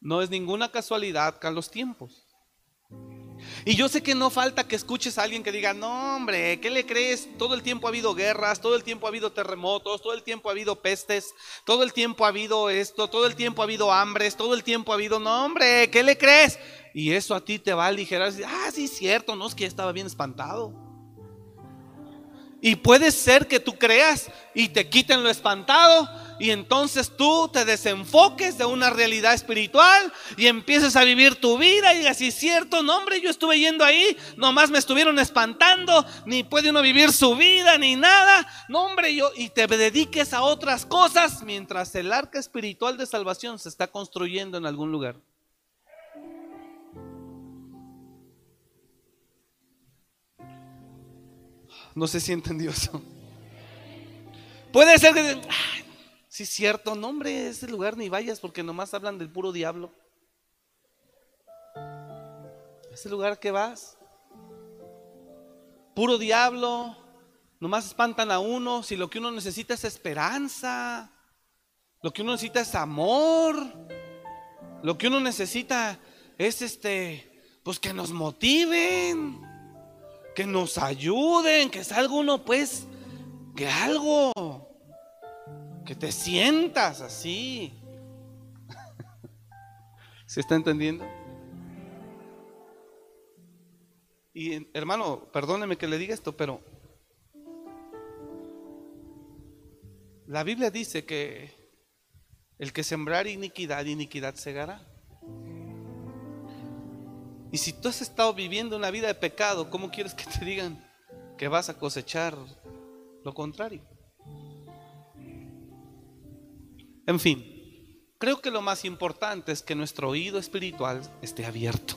no es ninguna casualidad con los tiempos. Y yo sé que no falta que escuches a alguien que diga, no hombre, ¿qué le crees? Todo el tiempo ha habido guerras, todo el tiempo ha habido terremotos, todo el tiempo ha habido pestes, todo el tiempo ha habido esto, todo el tiempo ha habido hambres, todo el tiempo ha habido, no hombre, ¿qué le crees? Y eso a ti te va a aligerar, ah, sí, cierto, no es que estaba bien espantado. Y puede ser que tú creas y te quiten lo espantado y entonces tú te desenfoques de una realidad espiritual y empieces a vivir tu vida y digas, cierto, no hombre, yo estuve yendo ahí, nomás me estuvieron espantando, ni puede uno vivir su vida, ni nada, no hombre, yo, y te dediques a otras cosas mientras el arca espiritual de salvación se está construyendo en algún lugar. No sé si entendió eso. Puede ser que, si es cierto, no hombre, ese lugar ni vayas porque nomás hablan del puro diablo. ese lugar que vas. Puro diablo, nomás espantan a uno, si lo que uno necesita es esperanza, lo que uno necesita es amor, lo que uno necesita es este, pues que nos motiven, que nos ayuden, que salga uno pues, que algo, que te sientas así. *laughs* ¿Se está entendiendo? Y hermano, perdóneme que le diga esto, pero la Biblia dice que el que sembrar iniquidad, iniquidad segará. Y si tú has estado viviendo una vida de pecado, ¿cómo quieres que te digan que vas a cosechar lo contrario? En fin, creo que lo más importante es que nuestro oído espiritual esté abierto.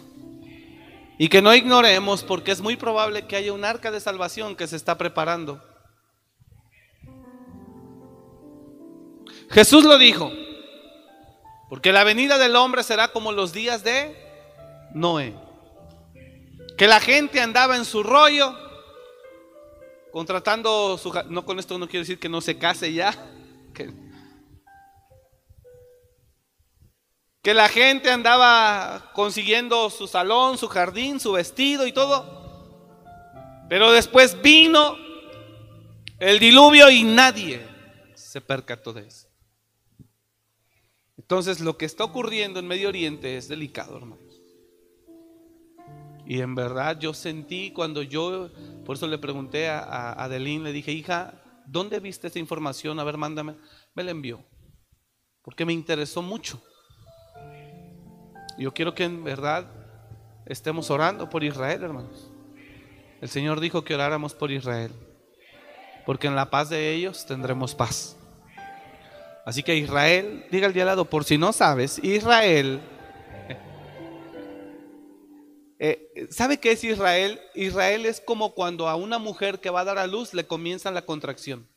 Y que no ignoremos porque es muy probable que haya un arca de salvación que se está preparando. Jesús lo dijo, porque la venida del hombre será como los días de Noé. Que la gente andaba en su rollo, contratando su... No con esto no quiero decir que no se case ya. *laughs* Que, que la gente andaba consiguiendo su salón, su jardín, su vestido y todo. Pero después vino el diluvio y nadie se percató de eso. Entonces lo que está ocurriendo en Medio Oriente es delicado, hermanos. Y en verdad yo sentí cuando yo, por eso le pregunté a Adeline, le dije, hija, ¿dónde viste esta información? A ver, mándame. Me la envió. Porque me interesó mucho. Yo quiero que en verdad estemos orando por Israel, hermanos. El Señor dijo que oráramos por Israel, porque en la paz de ellos tendremos paz. Así que Israel, diga el día al lado, por si no sabes, Israel, eh, ¿sabe qué es Israel? Israel es como cuando a una mujer que va a dar a luz le comienza la contracción.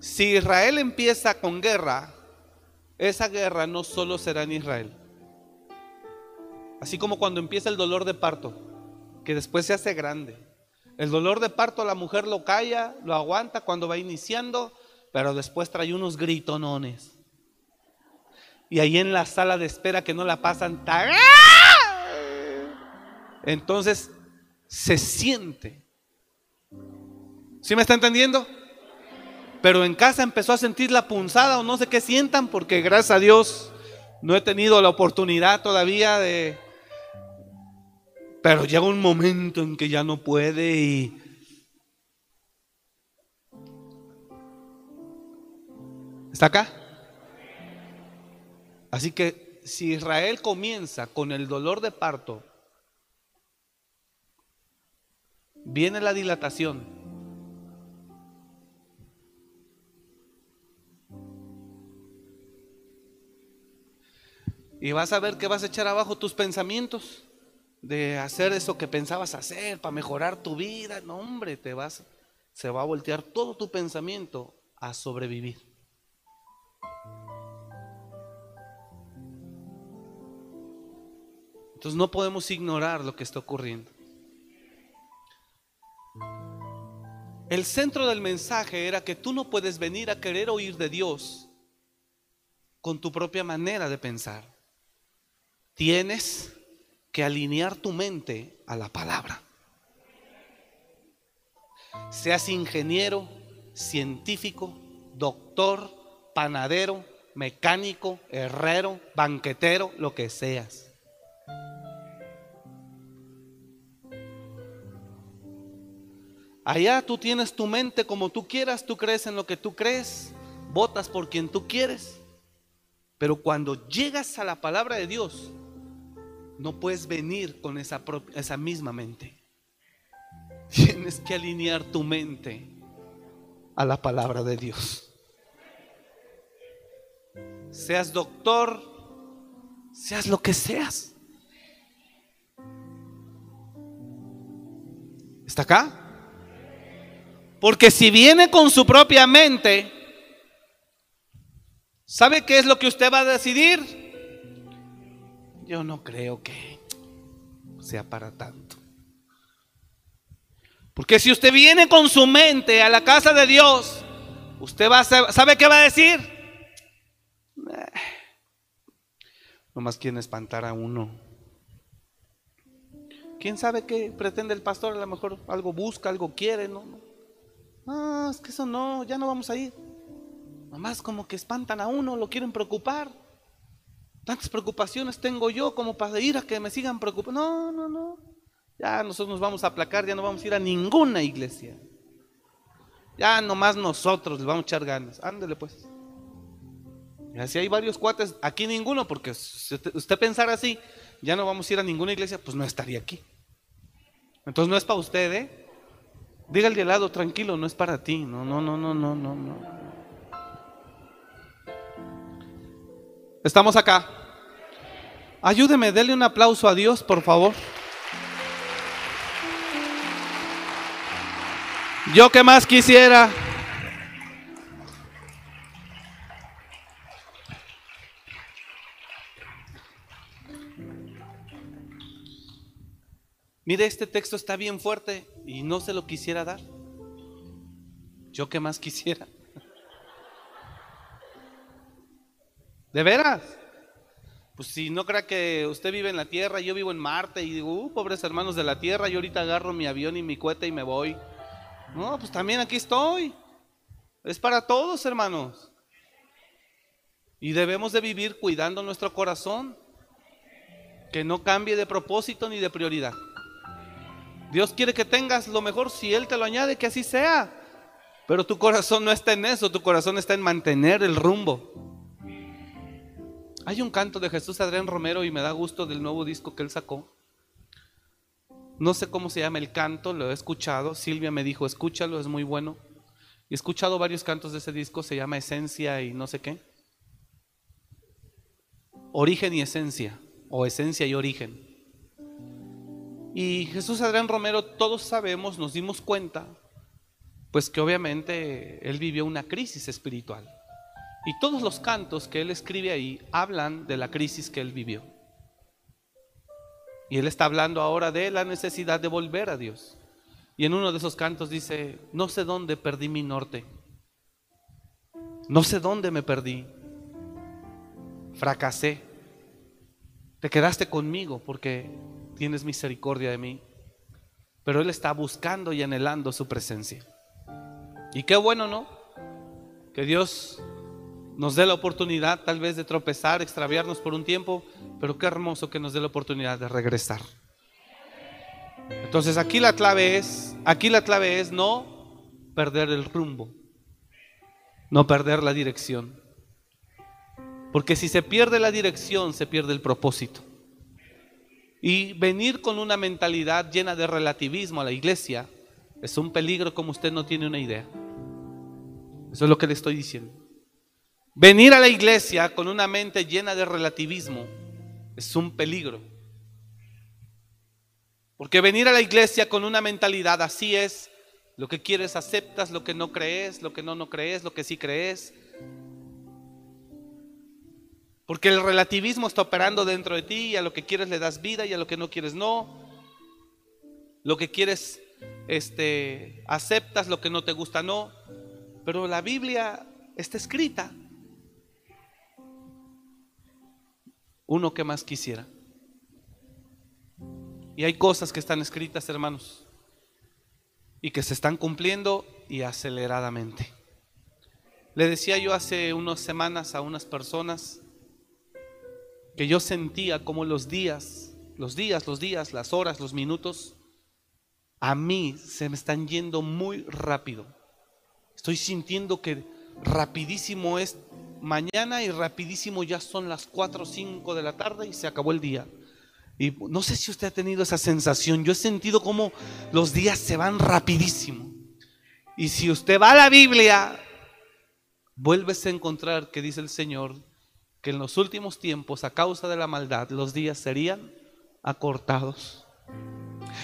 Si Israel empieza con guerra, esa guerra no solo será en Israel. Así como cuando empieza el dolor de parto, que después se hace grande. El dolor de parto la mujer lo calla, lo aguanta cuando va iniciando, pero después trae unos gritonones. Y ahí en la sala de espera que no la pasan, entonces se siente. ¿Sí me está entendiendo? Pero en casa empezó a sentir la punzada o no sé qué sientan, porque gracias a Dios no he tenido la oportunidad todavía de... Pero llega un momento en que ya no puede y... ¿Está acá? Así que si Israel comienza con el dolor de parto, viene la dilatación Y vas a ver que vas a echar abajo tus pensamientos de hacer eso que pensabas hacer para mejorar tu vida. No, hombre, te vas, se va a voltear todo tu pensamiento a sobrevivir. Entonces no podemos ignorar lo que está ocurriendo. El centro del mensaje era que tú no puedes venir a querer oír de Dios con tu propia manera de pensar. Tienes que alinear tu mente a la palabra. Seas ingeniero, científico, doctor, panadero, mecánico, herrero, banquetero, lo que seas. Allá tú tienes tu mente como tú quieras, tú crees en lo que tú crees, votas por quien tú quieres. Pero cuando llegas a la palabra de Dios, no puedes venir con esa, esa misma mente. *laughs* Tienes que alinear tu mente a la palabra de Dios. Seas doctor, seas lo que seas. ¿Está acá? Porque si viene con su propia mente, ¿sabe qué es lo que usted va a decidir? Yo no creo que sea para tanto. Porque si usted viene con su mente a la casa de Dios, usted va a sabe qué va a decir. Eh, nomás quieren espantar a uno. ¿Quién sabe qué pretende el pastor? A lo mejor algo busca, algo quiere, ¿no? No, es que eso no, ya no vamos a ir. Nomás como que espantan a uno, lo quieren preocupar. Tantas preocupaciones tengo yo como para ir a que me sigan preocupando. No, no, no. Ya nosotros nos vamos a aplacar, ya no vamos a ir a ninguna iglesia. Ya nomás nosotros le vamos a echar ganas. Ándele pues. Y así hay varios cuates, aquí ninguno, porque si usted pensara así, ya no vamos a ir a ninguna iglesia, pues no estaría aquí. Entonces no es para usted, ¿eh? Dígale de lado, tranquilo, no es para ti. No, no, no, no, no, no, no. Estamos acá. Ayúdeme, denle un aplauso a Dios, por favor. Yo que más quisiera. Mire, este texto está bien fuerte y no se lo quisiera dar. Yo que más quisiera. *laughs* ¿De veras? Pues si no crea que usted vive en la tierra, yo vivo en Marte y digo, uh, pobres hermanos de la tierra, yo ahorita agarro mi avión y mi cohete y me voy. No, pues también aquí estoy. Es para todos, hermanos. Y debemos de vivir cuidando nuestro corazón, que no cambie de propósito ni de prioridad. Dios quiere que tengas lo mejor, si Él te lo añade, que así sea. Pero tu corazón no está en eso, tu corazón está en mantener el rumbo. Hay un canto de Jesús Adrián Romero y me da gusto del nuevo disco que él sacó. No sé cómo se llama el canto, lo he escuchado. Silvia me dijo, escúchalo, es muy bueno. He escuchado varios cantos de ese disco, se llama Esencia y no sé qué. Origen y esencia, o esencia y origen. Y Jesús Adrián Romero, todos sabemos, nos dimos cuenta, pues que obviamente él vivió una crisis espiritual. Y todos los cantos que él escribe ahí hablan de la crisis que él vivió. Y él está hablando ahora de la necesidad de volver a Dios. Y en uno de esos cantos dice, no sé dónde perdí mi norte. No sé dónde me perdí. Fracasé. Te quedaste conmigo porque tienes misericordia de mí. Pero él está buscando y anhelando su presencia. Y qué bueno, ¿no? Que Dios nos dé la oportunidad tal vez de tropezar, extraviarnos por un tiempo, pero qué hermoso que nos dé la oportunidad de regresar. Entonces aquí la clave es, aquí la clave es no perder el rumbo, no perder la dirección. Porque si se pierde la dirección, se pierde el propósito. Y venir con una mentalidad llena de relativismo a la iglesia es un peligro como usted no tiene una idea. Eso es lo que le estoy diciendo. Venir a la iglesia con una mente llena de relativismo es un peligro. Porque venir a la iglesia con una mentalidad así es, lo que quieres aceptas, lo que no crees, lo que no no crees, lo que sí crees. Porque el relativismo está operando dentro de ti y a lo que quieres le das vida y a lo que no quieres no. Lo que quieres este aceptas, lo que no te gusta no. Pero la Biblia está escrita uno que más quisiera. Y hay cosas que están escritas, hermanos, y que se están cumpliendo y aceleradamente. Le decía yo hace unas semanas a unas personas que yo sentía como los días, los días, los días, las horas, los minutos, a mí se me están yendo muy rápido. Estoy sintiendo que rapidísimo es mañana y rapidísimo ya son las 4 o 5 de la tarde y se acabó el día. Y no sé si usted ha tenido esa sensación. Yo he sentido como los días se van rapidísimo. Y si usted va a la Biblia, vuelves a encontrar que dice el Señor que en los últimos tiempos, a causa de la maldad, los días serían acortados.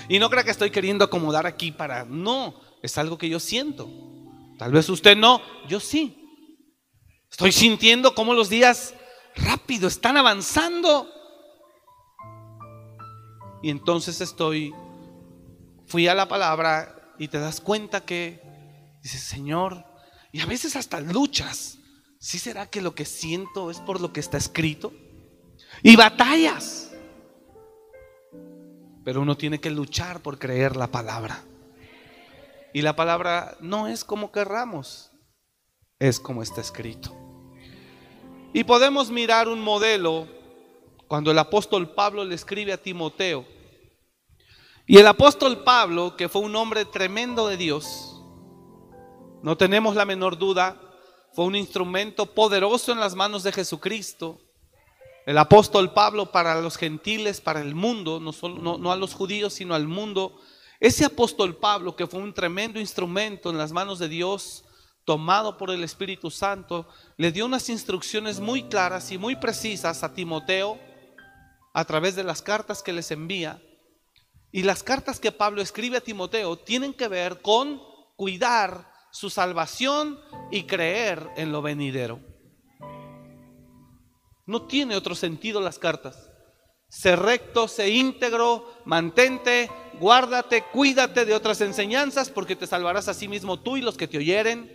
Y no crea que estoy queriendo acomodar aquí para... No, es algo que yo siento. Tal vez usted no, yo sí. Estoy sintiendo cómo los días rápido están avanzando. Y entonces estoy, fui a la palabra y te das cuenta que dices, Señor, y a veces hasta luchas. ¿Sí será que lo que siento es por lo que está escrito? Y batallas. Pero uno tiene que luchar por creer la palabra. Y la palabra no es como querramos, es como está escrito. Y podemos mirar un modelo cuando el apóstol Pablo le escribe a Timoteo. Y el apóstol Pablo, que fue un hombre tremendo de Dios, no tenemos la menor duda, fue un instrumento poderoso en las manos de Jesucristo. El apóstol Pablo para los gentiles, para el mundo, no, solo, no, a los judíos, sino al mundo. Ese apóstol Pablo, que fue un tremendo instrumento en las manos de Dios, tomado por el Espíritu Santo, le dio unas instrucciones muy claras y muy precisas a Timoteo a través de las cartas que les envía. Y las cartas que Pablo escribe a Timoteo tienen que ver con cuidar su salvación y creer en lo venidero. No tiene otro sentido las cartas. Sé recto, sé íntegro, mantente, guárdate, cuídate de otras enseñanzas porque te salvarás a sí mismo tú y los que te oyeren.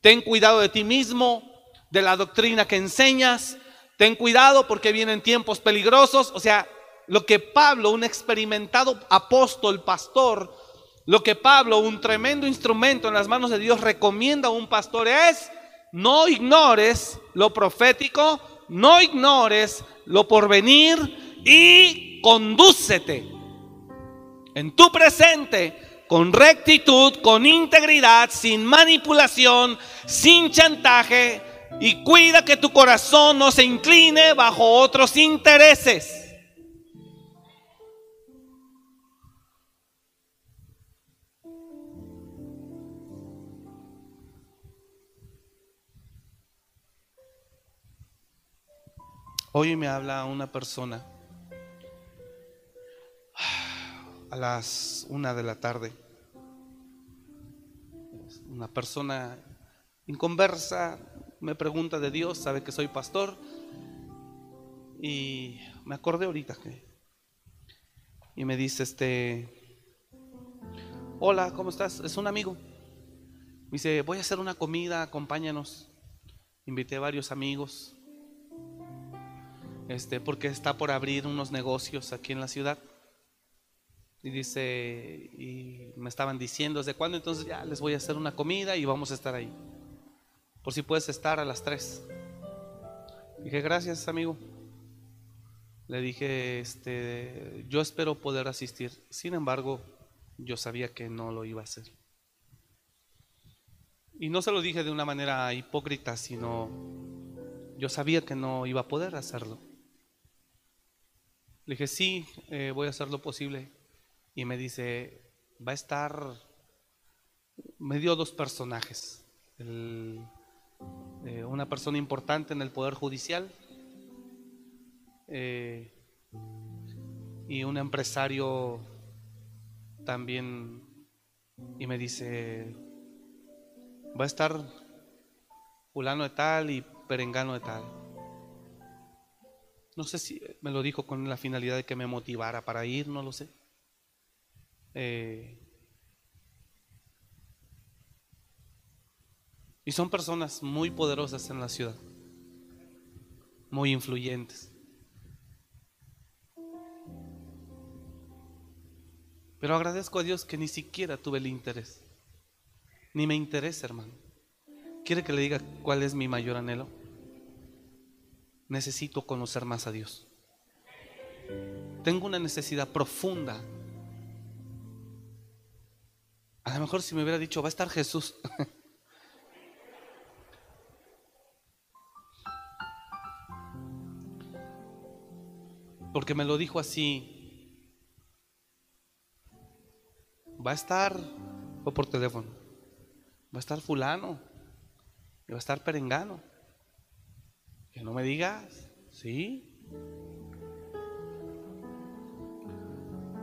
Ten cuidado de ti mismo, de la doctrina que enseñas. Ten cuidado porque vienen tiempos peligrosos. O sea, lo que Pablo, un experimentado apóstol, pastor, lo que Pablo, un tremendo instrumento en las manos de Dios, recomienda a un pastor es, no ignores lo profético, no ignores lo porvenir y condúcete en tu presente con rectitud, con integridad, sin manipulación, sin chantaje y cuida que tu corazón no se incline bajo otros intereses. Hoy me habla una persona a las una de la tarde. Una persona inconversa me pregunta de Dios, sabe que soy pastor y me acordé ahorita que y me dice este hola, ¿cómo estás? Es un amigo. Me dice, voy a hacer una comida, acompáñanos. Invité a varios amigos este, porque está por abrir unos negocios aquí en la ciudad. Y dice, y me estaban diciendo, ¿desde cuándo? Entonces ya les voy a hacer una comida y vamos a estar ahí. Por si puedes estar a las 3. Dije, gracias amigo. Le dije, este, yo espero poder asistir. Sin embargo, yo sabía que no lo iba a hacer. Y no se lo dije de una manera hipócrita, sino yo sabía que no iba a poder hacerlo. Le dije, sí, eh, voy a hacer lo posible. Y me dice, va a estar, me dio dos personajes. Eh, una persona importante en el Poder Judicial eh, y un empresario también. Y me dice, va a estar fulano de tal y perengano de tal. No sé si me lo dijo con la finalidad de que me motivara para ir, no lo sé. Eh, y son personas muy poderosas en la ciudad, muy influyentes. Pero agradezco a Dios que ni siquiera tuve el interés, ni me interesa, hermano. ¿Quiere que le diga cuál es mi mayor anhelo? Necesito conocer más a Dios. Tengo una necesidad profunda. A lo mejor si me hubiera dicho, va a estar Jesús. *laughs* Porque me lo dijo así. Va a estar, o por teléfono, va a estar fulano, va a estar perengano. Que no me digas, ¿sí?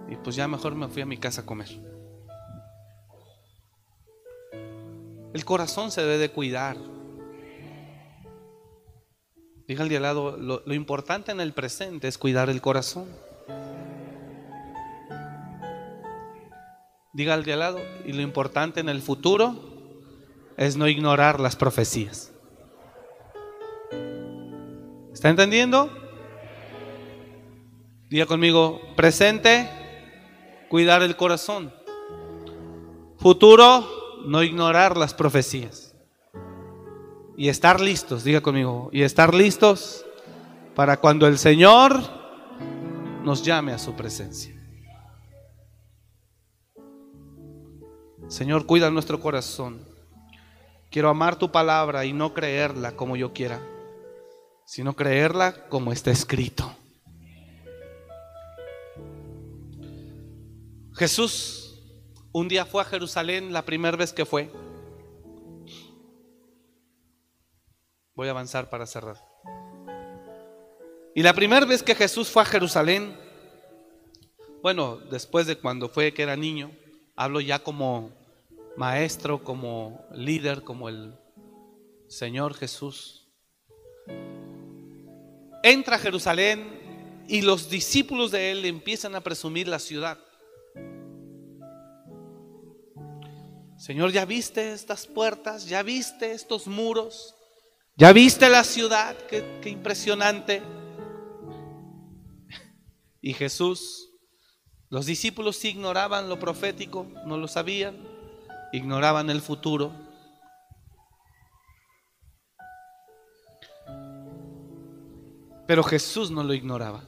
Y pues ya mejor me fui a mi casa a comer. El corazón se debe de cuidar. Diga al de al lado, lo, lo importante en el presente es cuidar el corazón. Diga al de al lado, y lo importante en el futuro es no ignorar las profecías. ¿Está entendiendo? Diga conmigo, presente, cuidar el corazón. Futuro, no ignorar las profecías. Y estar listos, diga conmigo, y estar listos para cuando el Señor nos llame a su presencia. Señor, cuida nuestro corazón. Quiero amar tu palabra y no creerla como yo quiera, sino creerla como está escrito. Jesús un día fue a Jerusalén, la primera vez que fue. Voy a avanzar para cerrar. Y la primera vez que Jesús fue a Jerusalén, bueno, después de cuando fue que era niño, hablo ya como maestro, como líder, como el Señor Jesús. Entra a Jerusalén y los discípulos de él empiezan a presumir la ciudad. Señor, ¿ya viste estas puertas? ¿Ya viste estos muros? ¿Ya viste la ciudad? Qué, qué impresionante. Y Jesús, los discípulos ignoraban lo profético, no lo sabían, ignoraban el futuro. Pero Jesús no lo ignoraba.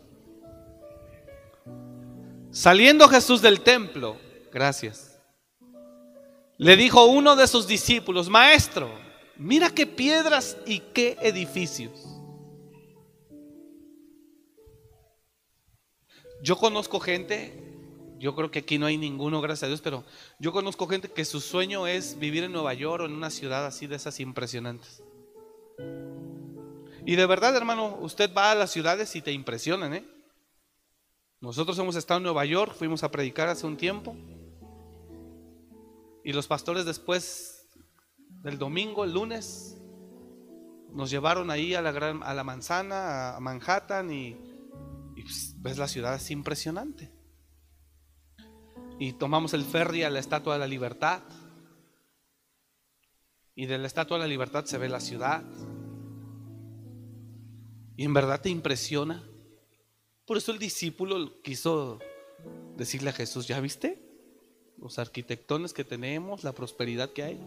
Saliendo Jesús del templo, gracias, le dijo uno de sus discípulos, maestro, mira qué piedras y qué edificios. Yo conozco gente, yo creo que aquí no hay ninguno, gracias a Dios, pero yo conozco gente que su sueño es vivir en Nueva York o en una ciudad así de esas impresionantes. Y de verdad, hermano, usted va a las ciudades y te impresionan, ¿eh? Nosotros hemos estado en Nueva York, fuimos a predicar hace un tiempo. Y los pastores después del domingo, el lunes, nos llevaron ahí a la, gran, a la manzana, a Manhattan, y, pues, ves la ciudad, es impresionante. Y tomamos el ferry a la Estatua de la Libertad. Y de la Estatua de la Libertad se ve la ciudad. Y en verdad te impresiona. Por eso el discípulo quiso decirle a Jesús, ¿ya viste? Los arquitectones que tenemos, la prosperidad que hay.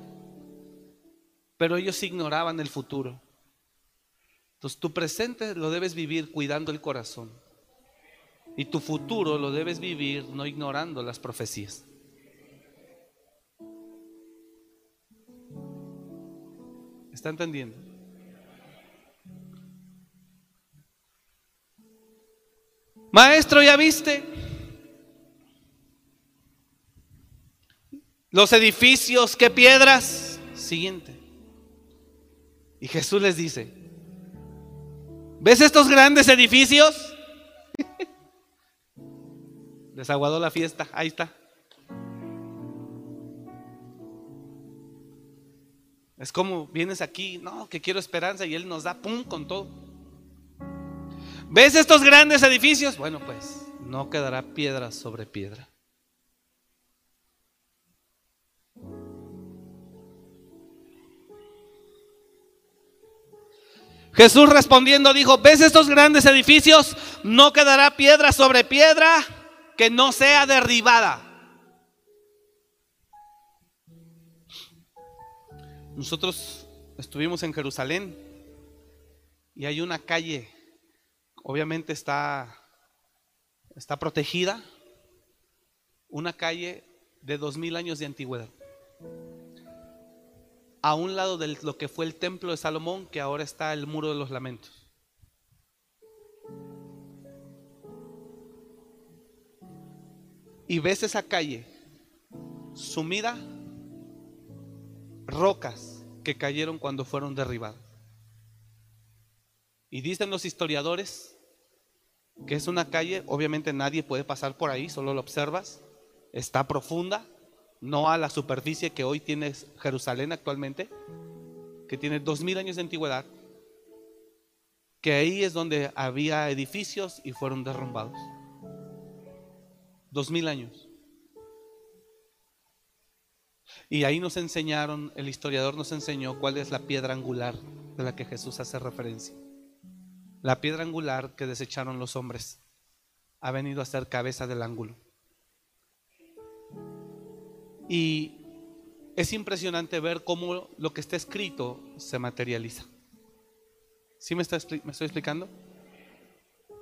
Pero ellos ignoraban el futuro. Entonces tu presente lo debes vivir cuidando el corazón. Y tu futuro lo debes vivir no ignorando las profecías. ¿Está entendiendo? Maestro, ¿ya viste? Los edificios, ¿qué piedras? Siguiente. Y Jesús les dice, ¿ves estos grandes edificios? *laughs* Desaguadó la fiesta, ahí está. Es como vienes aquí, no, que quiero esperanza y Él nos da, pum, con todo. ¿Ves estos grandes edificios? Bueno, pues no quedará piedra sobre piedra. Jesús respondiendo dijo, ¿ves estos grandes edificios? No quedará piedra sobre piedra que no sea derribada. Nosotros estuvimos en Jerusalén y hay una calle obviamente está, está protegida, una calle de dos mil años de antigüedad. A un lado de lo que fue el templo de Salomón, que ahora está el muro de los lamentos. Y ves esa calle sumida, rocas que cayeron cuando fueron derribadas. Y dicen los historiadores que es una calle, obviamente nadie puede pasar por ahí, solo lo observas, está profunda, no a la superficie que hoy tiene Jerusalén actualmente, que tiene dos mil años de antigüedad, que ahí es donde había edificios y fueron derrumbados. Dos mil años. Y ahí nos enseñaron, el historiador nos enseñó cuál es la piedra angular de la que Jesús hace referencia. La piedra angular que desecharon los hombres ha venido a ser cabeza del ángulo. Y es impresionante ver cómo lo que está escrito se materializa. ¿Sí me, me estoy explicando?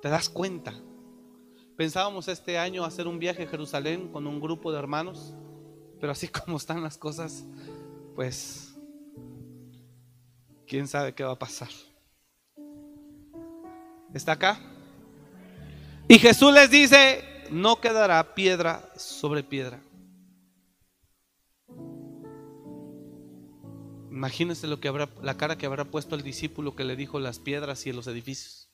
¿Te das cuenta? Pensábamos este año hacer un viaje a Jerusalén con un grupo de hermanos, pero así *laughs* como están las cosas, pues quién sabe qué va a pasar. ¿Está acá? Y Jesús les dice, no quedará piedra sobre piedra. Imagínense lo que habrá, la cara que habrá puesto el discípulo que le dijo las piedras y los edificios.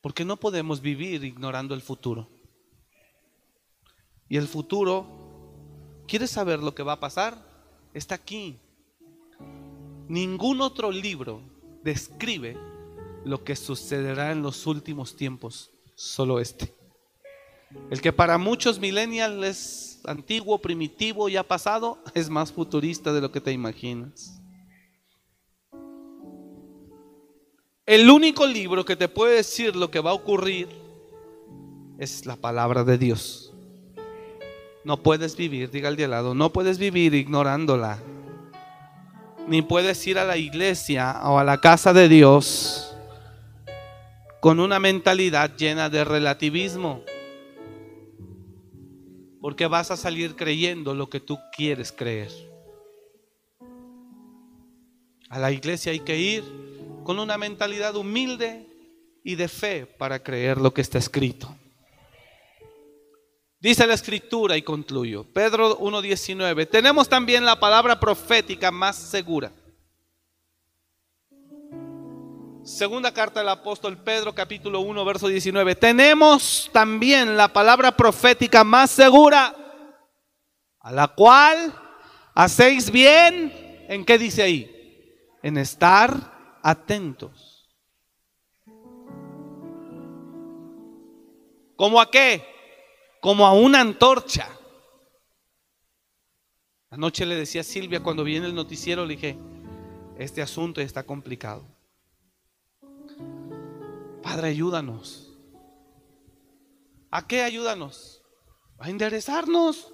Porque no podemos vivir ignorando el futuro. Y el futuro, ¿quieres saber lo que va a pasar? Está aquí. Ningún otro libro describe lo que sucederá en los últimos tiempos, solo este. El que para muchos millennials es antiguo, primitivo, ya pasado, es más futurista de lo que te imaginas. El único libro que te puede decir lo que va a ocurrir es la palabra de Dios. No puedes vivir, diga el de al lado, no puedes vivir ignorándola. Ni puedes ir a la iglesia o a la casa de Dios con una mentalidad llena de relativismo. Porque vas a salir creyendo lo que tú quieres creer. A la iglesia hay que ir con una mentalidad humilde y de fe para creer lo que está escrito. Dice la escritura y concluyo. Pedro 1.19. Tenemos también la palabra profética más segura Segunda carta del apóstol Pedro, capítulo 1, verso 19. Tenemos también la palabra profética más segura, a la cual hacéis bien, ¿en qué dice ahí? En estar atentos. ¿Cómo a qué? Como a una antorcha. Anoche le decía a Silvia cuando viene el noticiero, le dije, este asunto está complicado. Padre, ayúdanos. ¿A qué ayúdanos? A enderezarnos.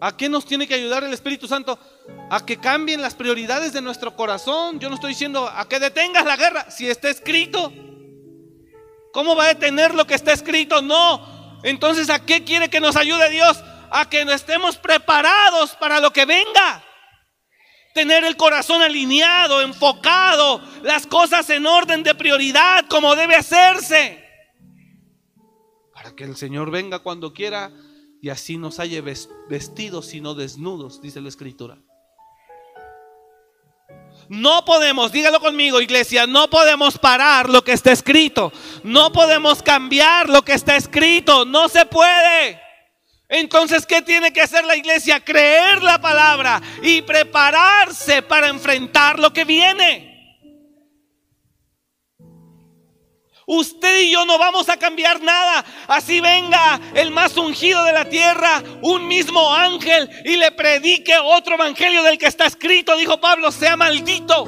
¿A qué nos tiene que ayudar el Espíritu Santo? A que cambien las prioridades de nuestro corazón. Yo no estoy diciendo a que detengas la guerra si está escrito. ¿Cómo va a detener lo que está escrito? No. Entonces, ¿a qué quiere que nos ayude Dios? A que no estemos preparados para lo que venga tener el corazón alineado, enfocado, las cosas en orden de prioridad como debe hacerse. Para que el Señor venga cuando quiera y así nos halle vestidos y no desnudos, dice la Escritura. No podemos, dígalo conmigo iglesia, no podemos parar lo que está escrito. No podemos cambiar lo que está escrito. No se puede. Entonces, ¿qué tiene que hacer la iglesia? Creer la palabra y prepararse para enfrentar lo que viene. Usted y yo no vamos a cambiar nada. Así venga el más ungido de la tierra, un mismo ángel, y le predique otro evangelio del que está escrito. Dijo Pablo, sea maldito.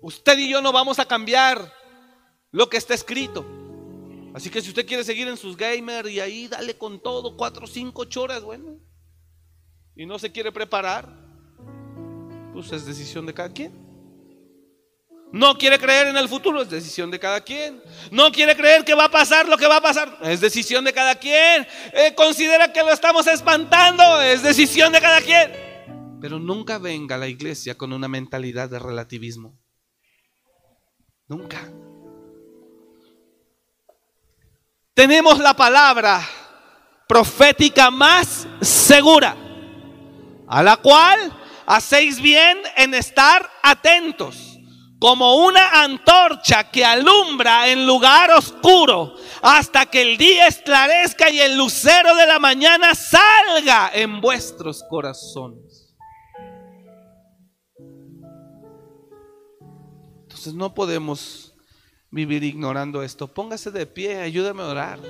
Usted y yo no vamos a cambiar lo que está escrito. Así que si usted quiere seguir en sus gamers y ahí dale con todo, cuatro, cinco, ocho horas, bueno, y no se quiere preparar, pues es decisión de cada quien. No quiere creer en el futuro, es decisión de cada quien. No quiere creer que va a pasar lo que va a pasar, es decisión de cada quien. Eh, considera que lo estamos espantando, es decisión de cada quien. Pero nunca venga a la iglesia con una mentalidad de relativismo. Nunca tenemos la palabra profética más segura, a la cual hacéis bien en estar atentos, como una antorcha que alumbra en lugar oscuro, hasta que el día esclarezca y el lucero de la mañana salga en vuestros corazones. Entonces no podemos vivir ignorando esto. Póngase de pie, ayúdame a orar.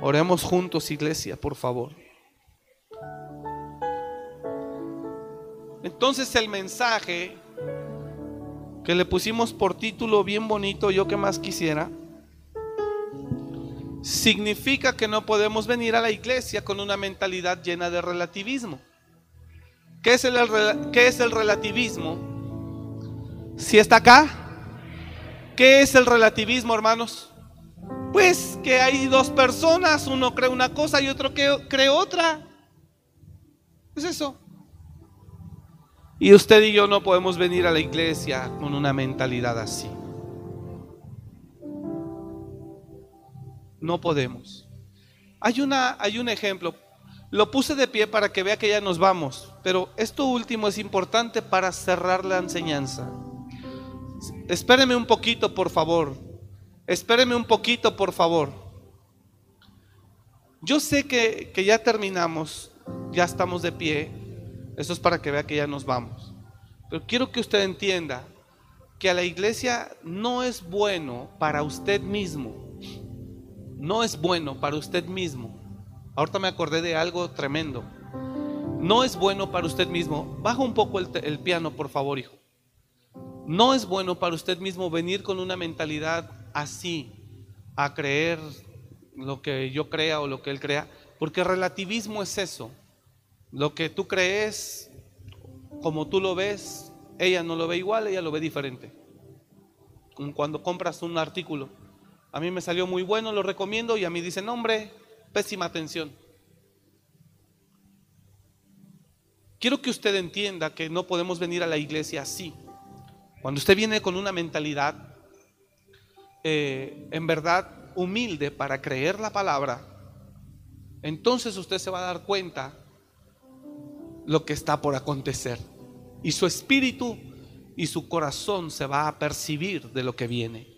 Oremos juntos, iglesia, por favor. Entonces el mensaje que le pusimos por título bien bonito, yo que más quisiera, significa que no podemos venir a la iglesia con una mentalidad llena de relativismo. ¿Qué es el, qué es el relativismo? Si está acá, ¿qué es el relativismo, hermanos? Pues que hay dos personas, uno cree una cosa y otro cree otra. Es eso. Y usted y yo no podemos venir a la iglesia con una mentalidad así. No podemos. Hay, una, hay un ejemplo. Lo puse de pie para que vea que ya nos vamos. Pero esto último es importante para cerrar la enseñanza. Espéreme un poquito, por favor. Espéreme un poquito, por favor. Yo sé que, que ya terminamos, ya estamos de pie. Eso es para que vea que ya nos vamos. Pero quiero que usted entienda que a la iglesia no es bueno para usted mismo. No es bueno para usted mismo. Ahorita me acordé de algo tremendo. No es bueno para usted mismo. Baja un poco el, piano, por favor, hijo. No es bueno para usted mismo venir con una mentalidad así a creer lo que yo crea o lo que él crea, porque relativismo es eso. Lo que tú crees, como tú lo ves, ella no lo ve igual, ella lo ve diferente. Cuando compras un artículo, a mí me salió muy bueno, lo recomiendo y a mí dicen, hombre, pésima atención. Quiero que usted entienda que no podemos venir a la iglesia así. Cuando usted viene con una mentalidad eh, en verdad humilde para creer la palabra, entonces usted se va a dar cuenta lo que está por acontecer. Y su espíritu y su corazón se va a percibir de lo que viene.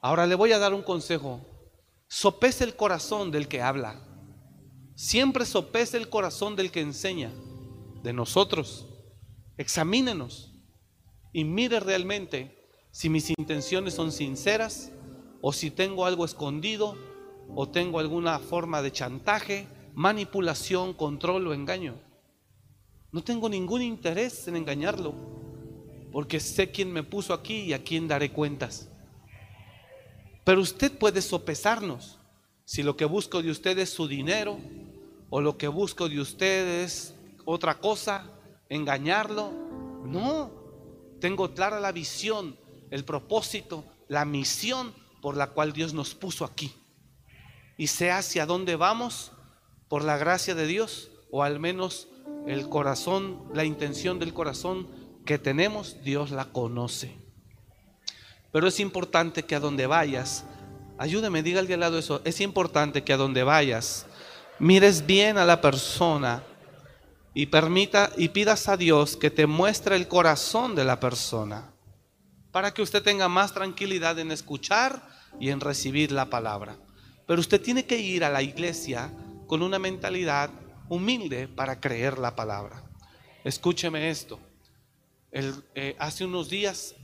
Ahora le voy a dar un consejo. Sopese el corazón del que habla. Siempre sopese el corazón del que enseña. De nosotros. Examínenos y mire realmente si mis intenciones son sinceras o si tengo algo escondido o tengo alguna forma de chantaje, manipulación, control o engaño. No tengo ningún interés en engañarlo, porque sé quién me puso aquí y a quién daré cuentas. Pero usted puede sopesarnos si lo que busco de usted es su dinero o lo que busco de usted es otra cosa, engañarlo. No, tengo clara la visión, el propósito, la misión por la cual Dios nos puso aquí. Y sé hacia dónde vamos por la gracia de Dios, o al menos el corazón, la intención del corazón que tenemos, Dios la conoce. Pero es importante que a donde vayas, ayúdame, diga al de al lado eso, es importante que a donde vayas, mires bien a la persona y permita y pidas a Dios que te muestre el corazón de la persona para que usted tenga más tranquilidad en escuchar y en recibir la palabra. Pero usted tiene que ir a la iglesia con una mentalidad humilde para creer la palabra. Escúcheme esto. Eh, hace unos días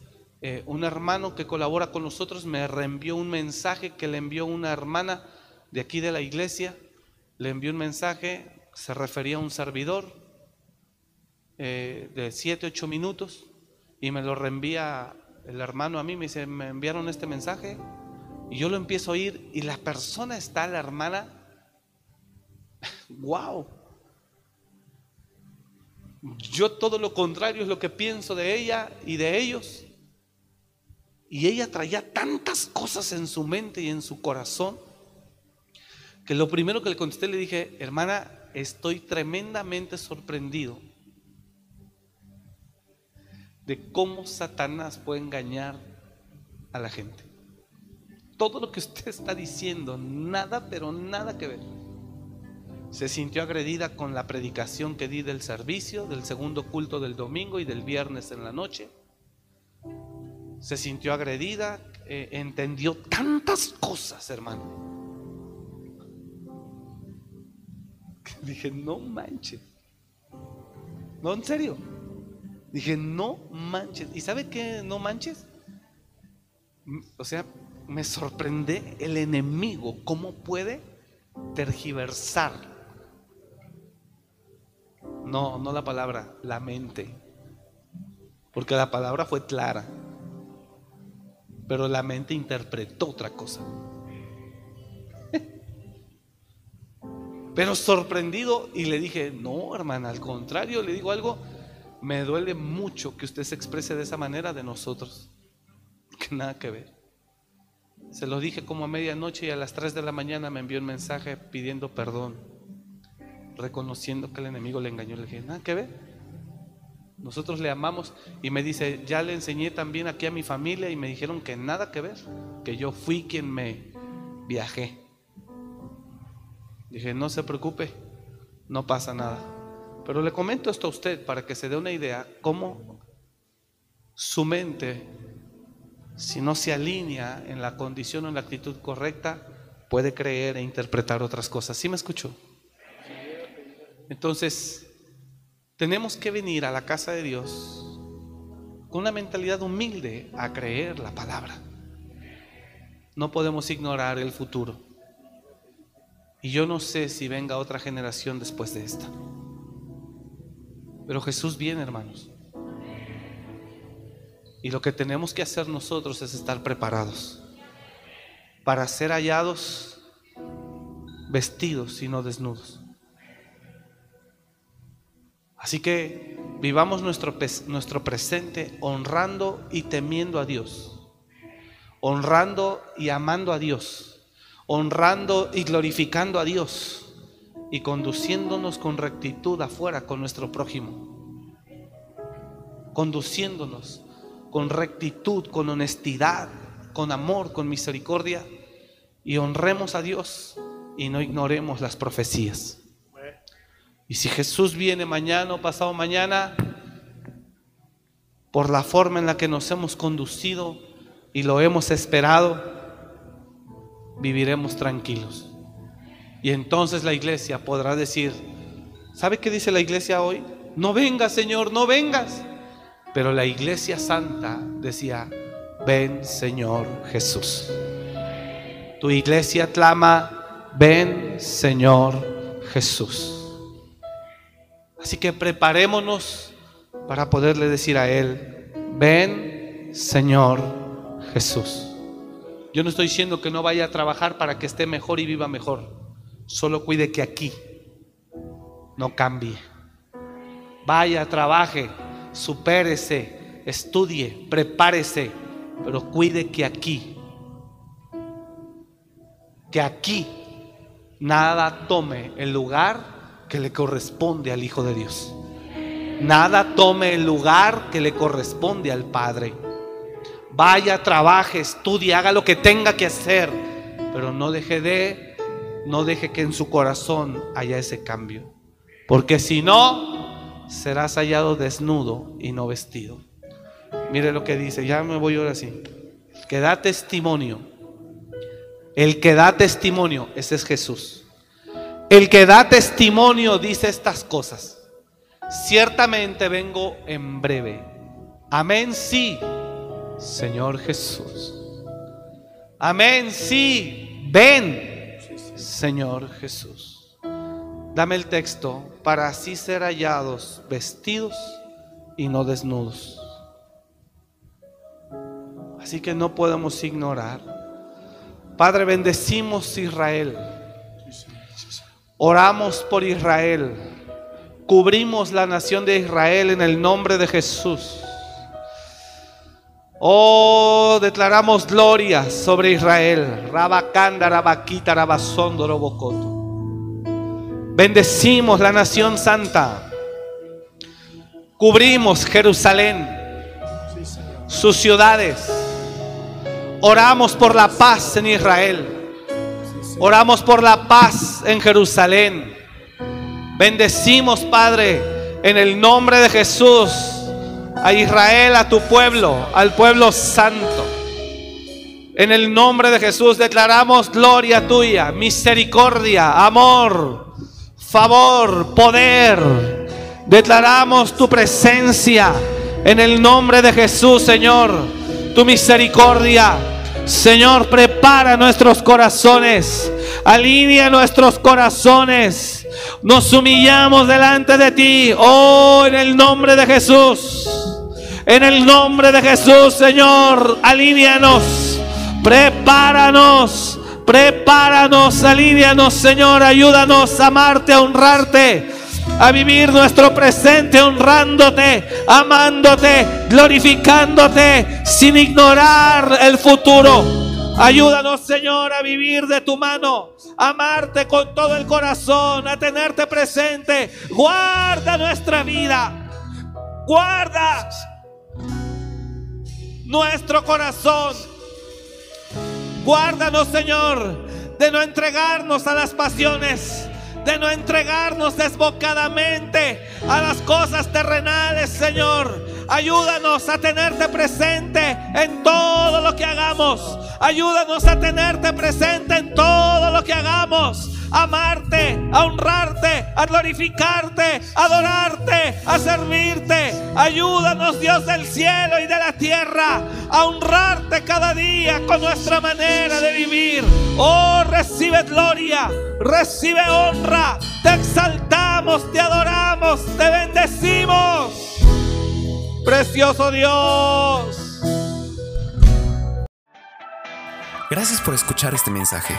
eh, un hermano que colabora con nosotros me reenvió un mensaje que le envió una hermana de aquí de la iglesia. Le envió un mensaje, se refería a un servidor eh, de 7, 8 minutos y me lo reenvía el hermano a mí. Me dice, me enviaron este mensaje y yo lo empiezo a oír y la persona está, la hermana, wow. Yo todo lo contrario es lo que pienso de ella y de ellos. Y ella traía tantas cosas en su mente y en su corazón que lo primero que le contesté le dije, hermana, estoy tremendamente sorprendido de cómo Satanás puede engañar a la gente. Todo lo que usted está diciendo, nada, pero nada que ver se sintió agredida con la predicación que di del servicio, del segundo culto del domingo y del viernes en la noche. Se sintió agredida, eh, entendió tantas cosas, hermano. *laughs* Dije, no manches. No, en serio. Dije, no manches. ¿Y sabe qué no manches? o sea, me sorprende el enemigo, cómo puede tergiversar. No, no la palabra, la mente. Porque la palabra fue clara, pero la mente interpretó otra cosa. Pero sorprendido y le dije, no, hermana, al contrario, le digo algo, me duele mucho que usted se exprese de esa manera de nosotros. Que nada que ver. Se lo dije como a medianoche y a las 3 de la mañana me envió un mensaje pidiendo perdón, reconociendo que el enemigo le engañó. Le dije, nada que ver. Nosotros le amamos y me dice, ya le enseñé también aquí a mi familia y me dijeron que nada que ver, que yo fui quien me viajé. Dije, no se preocupe, no pasa nada. Pero le comento esto a usted para que se dé una idea cómo su mente si no se alinea en la condición o en la actitud correcta, puede creer e interpretar otras cosas. ¿Sí me escuchó? Entonces, tenemos que venir a la casa de Dios con una mentalidad humilde a creer la palabra. No podemos ignorar el futuro. Y yo no sé si venga otra generación después de esta. Pero Jesús viene, hermanos. Y lo que tenemos que hacer nosotros es estar preparados para ser hallados vestidos y no desnudos. Así que vivamos nuestro, nuestro presente honrando y temiendo a Dios, honrando y amando a Dios, honrando y glorificando a Dios y conduciéndonos con rectitud afuera con nuestro prójimo, conduciéndonos con rectitud, con honestidad, con amor, con misericordia, y honremos a Dios y no ignoremos las profecías. Y si Jesús viene mañana o pasado mañana, por la forma en la que nos hemos conducido y lo hemos esperado, viviremos tranquilos. Y entonces la iglesia podrá decir, ¿sabe qué dice la iglesia hoy? No vengas, Señor, no vengas. Pero la iglesia santa decía, ven Señor Jesús. Tu iglesia clama, ven Señor Jesús. Así que preparémonos para poderle decir a Él, ven Señor Jesús. Yo no estoy diciendo que no vaya a trabajar para que esté mejor y viva mejor. Solo cuide que aquí no cambie. Vaya, trabaje, supérese, estudie, prepárese, pero cuide que aquí, que aquí nada tome el lugar que le corresponde al Hijo de Dios. Nada tome el lugar que le corresponde al Padre. Vaya, trabaje, estudie, haga lo que tenga que hacer, pero no deje de, no deje que en su corazón haya ese cambio. Porque si no, serás hallado desnudo y no vestido. Mire lo que dice, ya me voy ahora sí. Que da testimonio, el que da testimonio, ese es Jesús. El que da testimonio dice estas cosas. Ciertamente vengo en breve. Amén, sí, Señor Jesús. Amén, sí, ven, Señor Jesús. Dame el texto para así ser hallados vestidos y no desnudos. Así que no podemos ignorar. Padre, bendecimos Israel. Oramos por Israel. Cubrimos la nación de Israel en el nombre de Jesús. Oh, declaramos gloria sobre Israel. Rabacanda, Rabaquita, Rabasondo, Robocoto. Bendecimos la nación santa. Cubrimos Jerusalén, sus ciudades. Oramos por la paz en Israel. Oramos por la paz en Jerusalén. Bendecimos, Padre, en el nombre de Jesús, a Israel, a tu pueblo, al pueblo santo. En el nombre de Jesús declaramos gloria tuya, misericordia, amor favor, poder. Declaramos tu presencia en el nombre de Jesús, Señor. tu misericordia. Señor, prepara nuestros corazones, alinea nuestros corazones. Nos humillamos delante de ti, oh, en el nombre de Jesús. En el nombre de Jesús, Señor, alívianos, prepáranos, prepáranos, alívianos, Señor, ayúdanos a amarte, a honrarte, a vivir nuestro presente honrándote, amándote, glorificándote, sin ignorar el futuro. Ayúdanos, Señor, a vivir de tu mano, a amarte con todo el corazón, a tenerte presente. Guarda nuestra vida. Guarda nuestro corazón. Guárdanos, Señor, de no entregarnos a las pasiones, de no entregarnos desbocadamente a las cosas terrenales, Señor. Ayúdanos a tenerte presente en todo lo que hagamos. Ayúdanos a tenerte presente en todo lo que hagamos amarte, a honrarte, a glorificarte, a adorarte, a servirte. Ayúdanos, Dios del cielo y de la tierra, a honrarte cada día con nuestra manera de vivir. Oh, recibe gloria, recibe honra. Te exaltamos, te adoramos, te bendecimos. Precioso Dios. Gracias por escuchar este mensaje.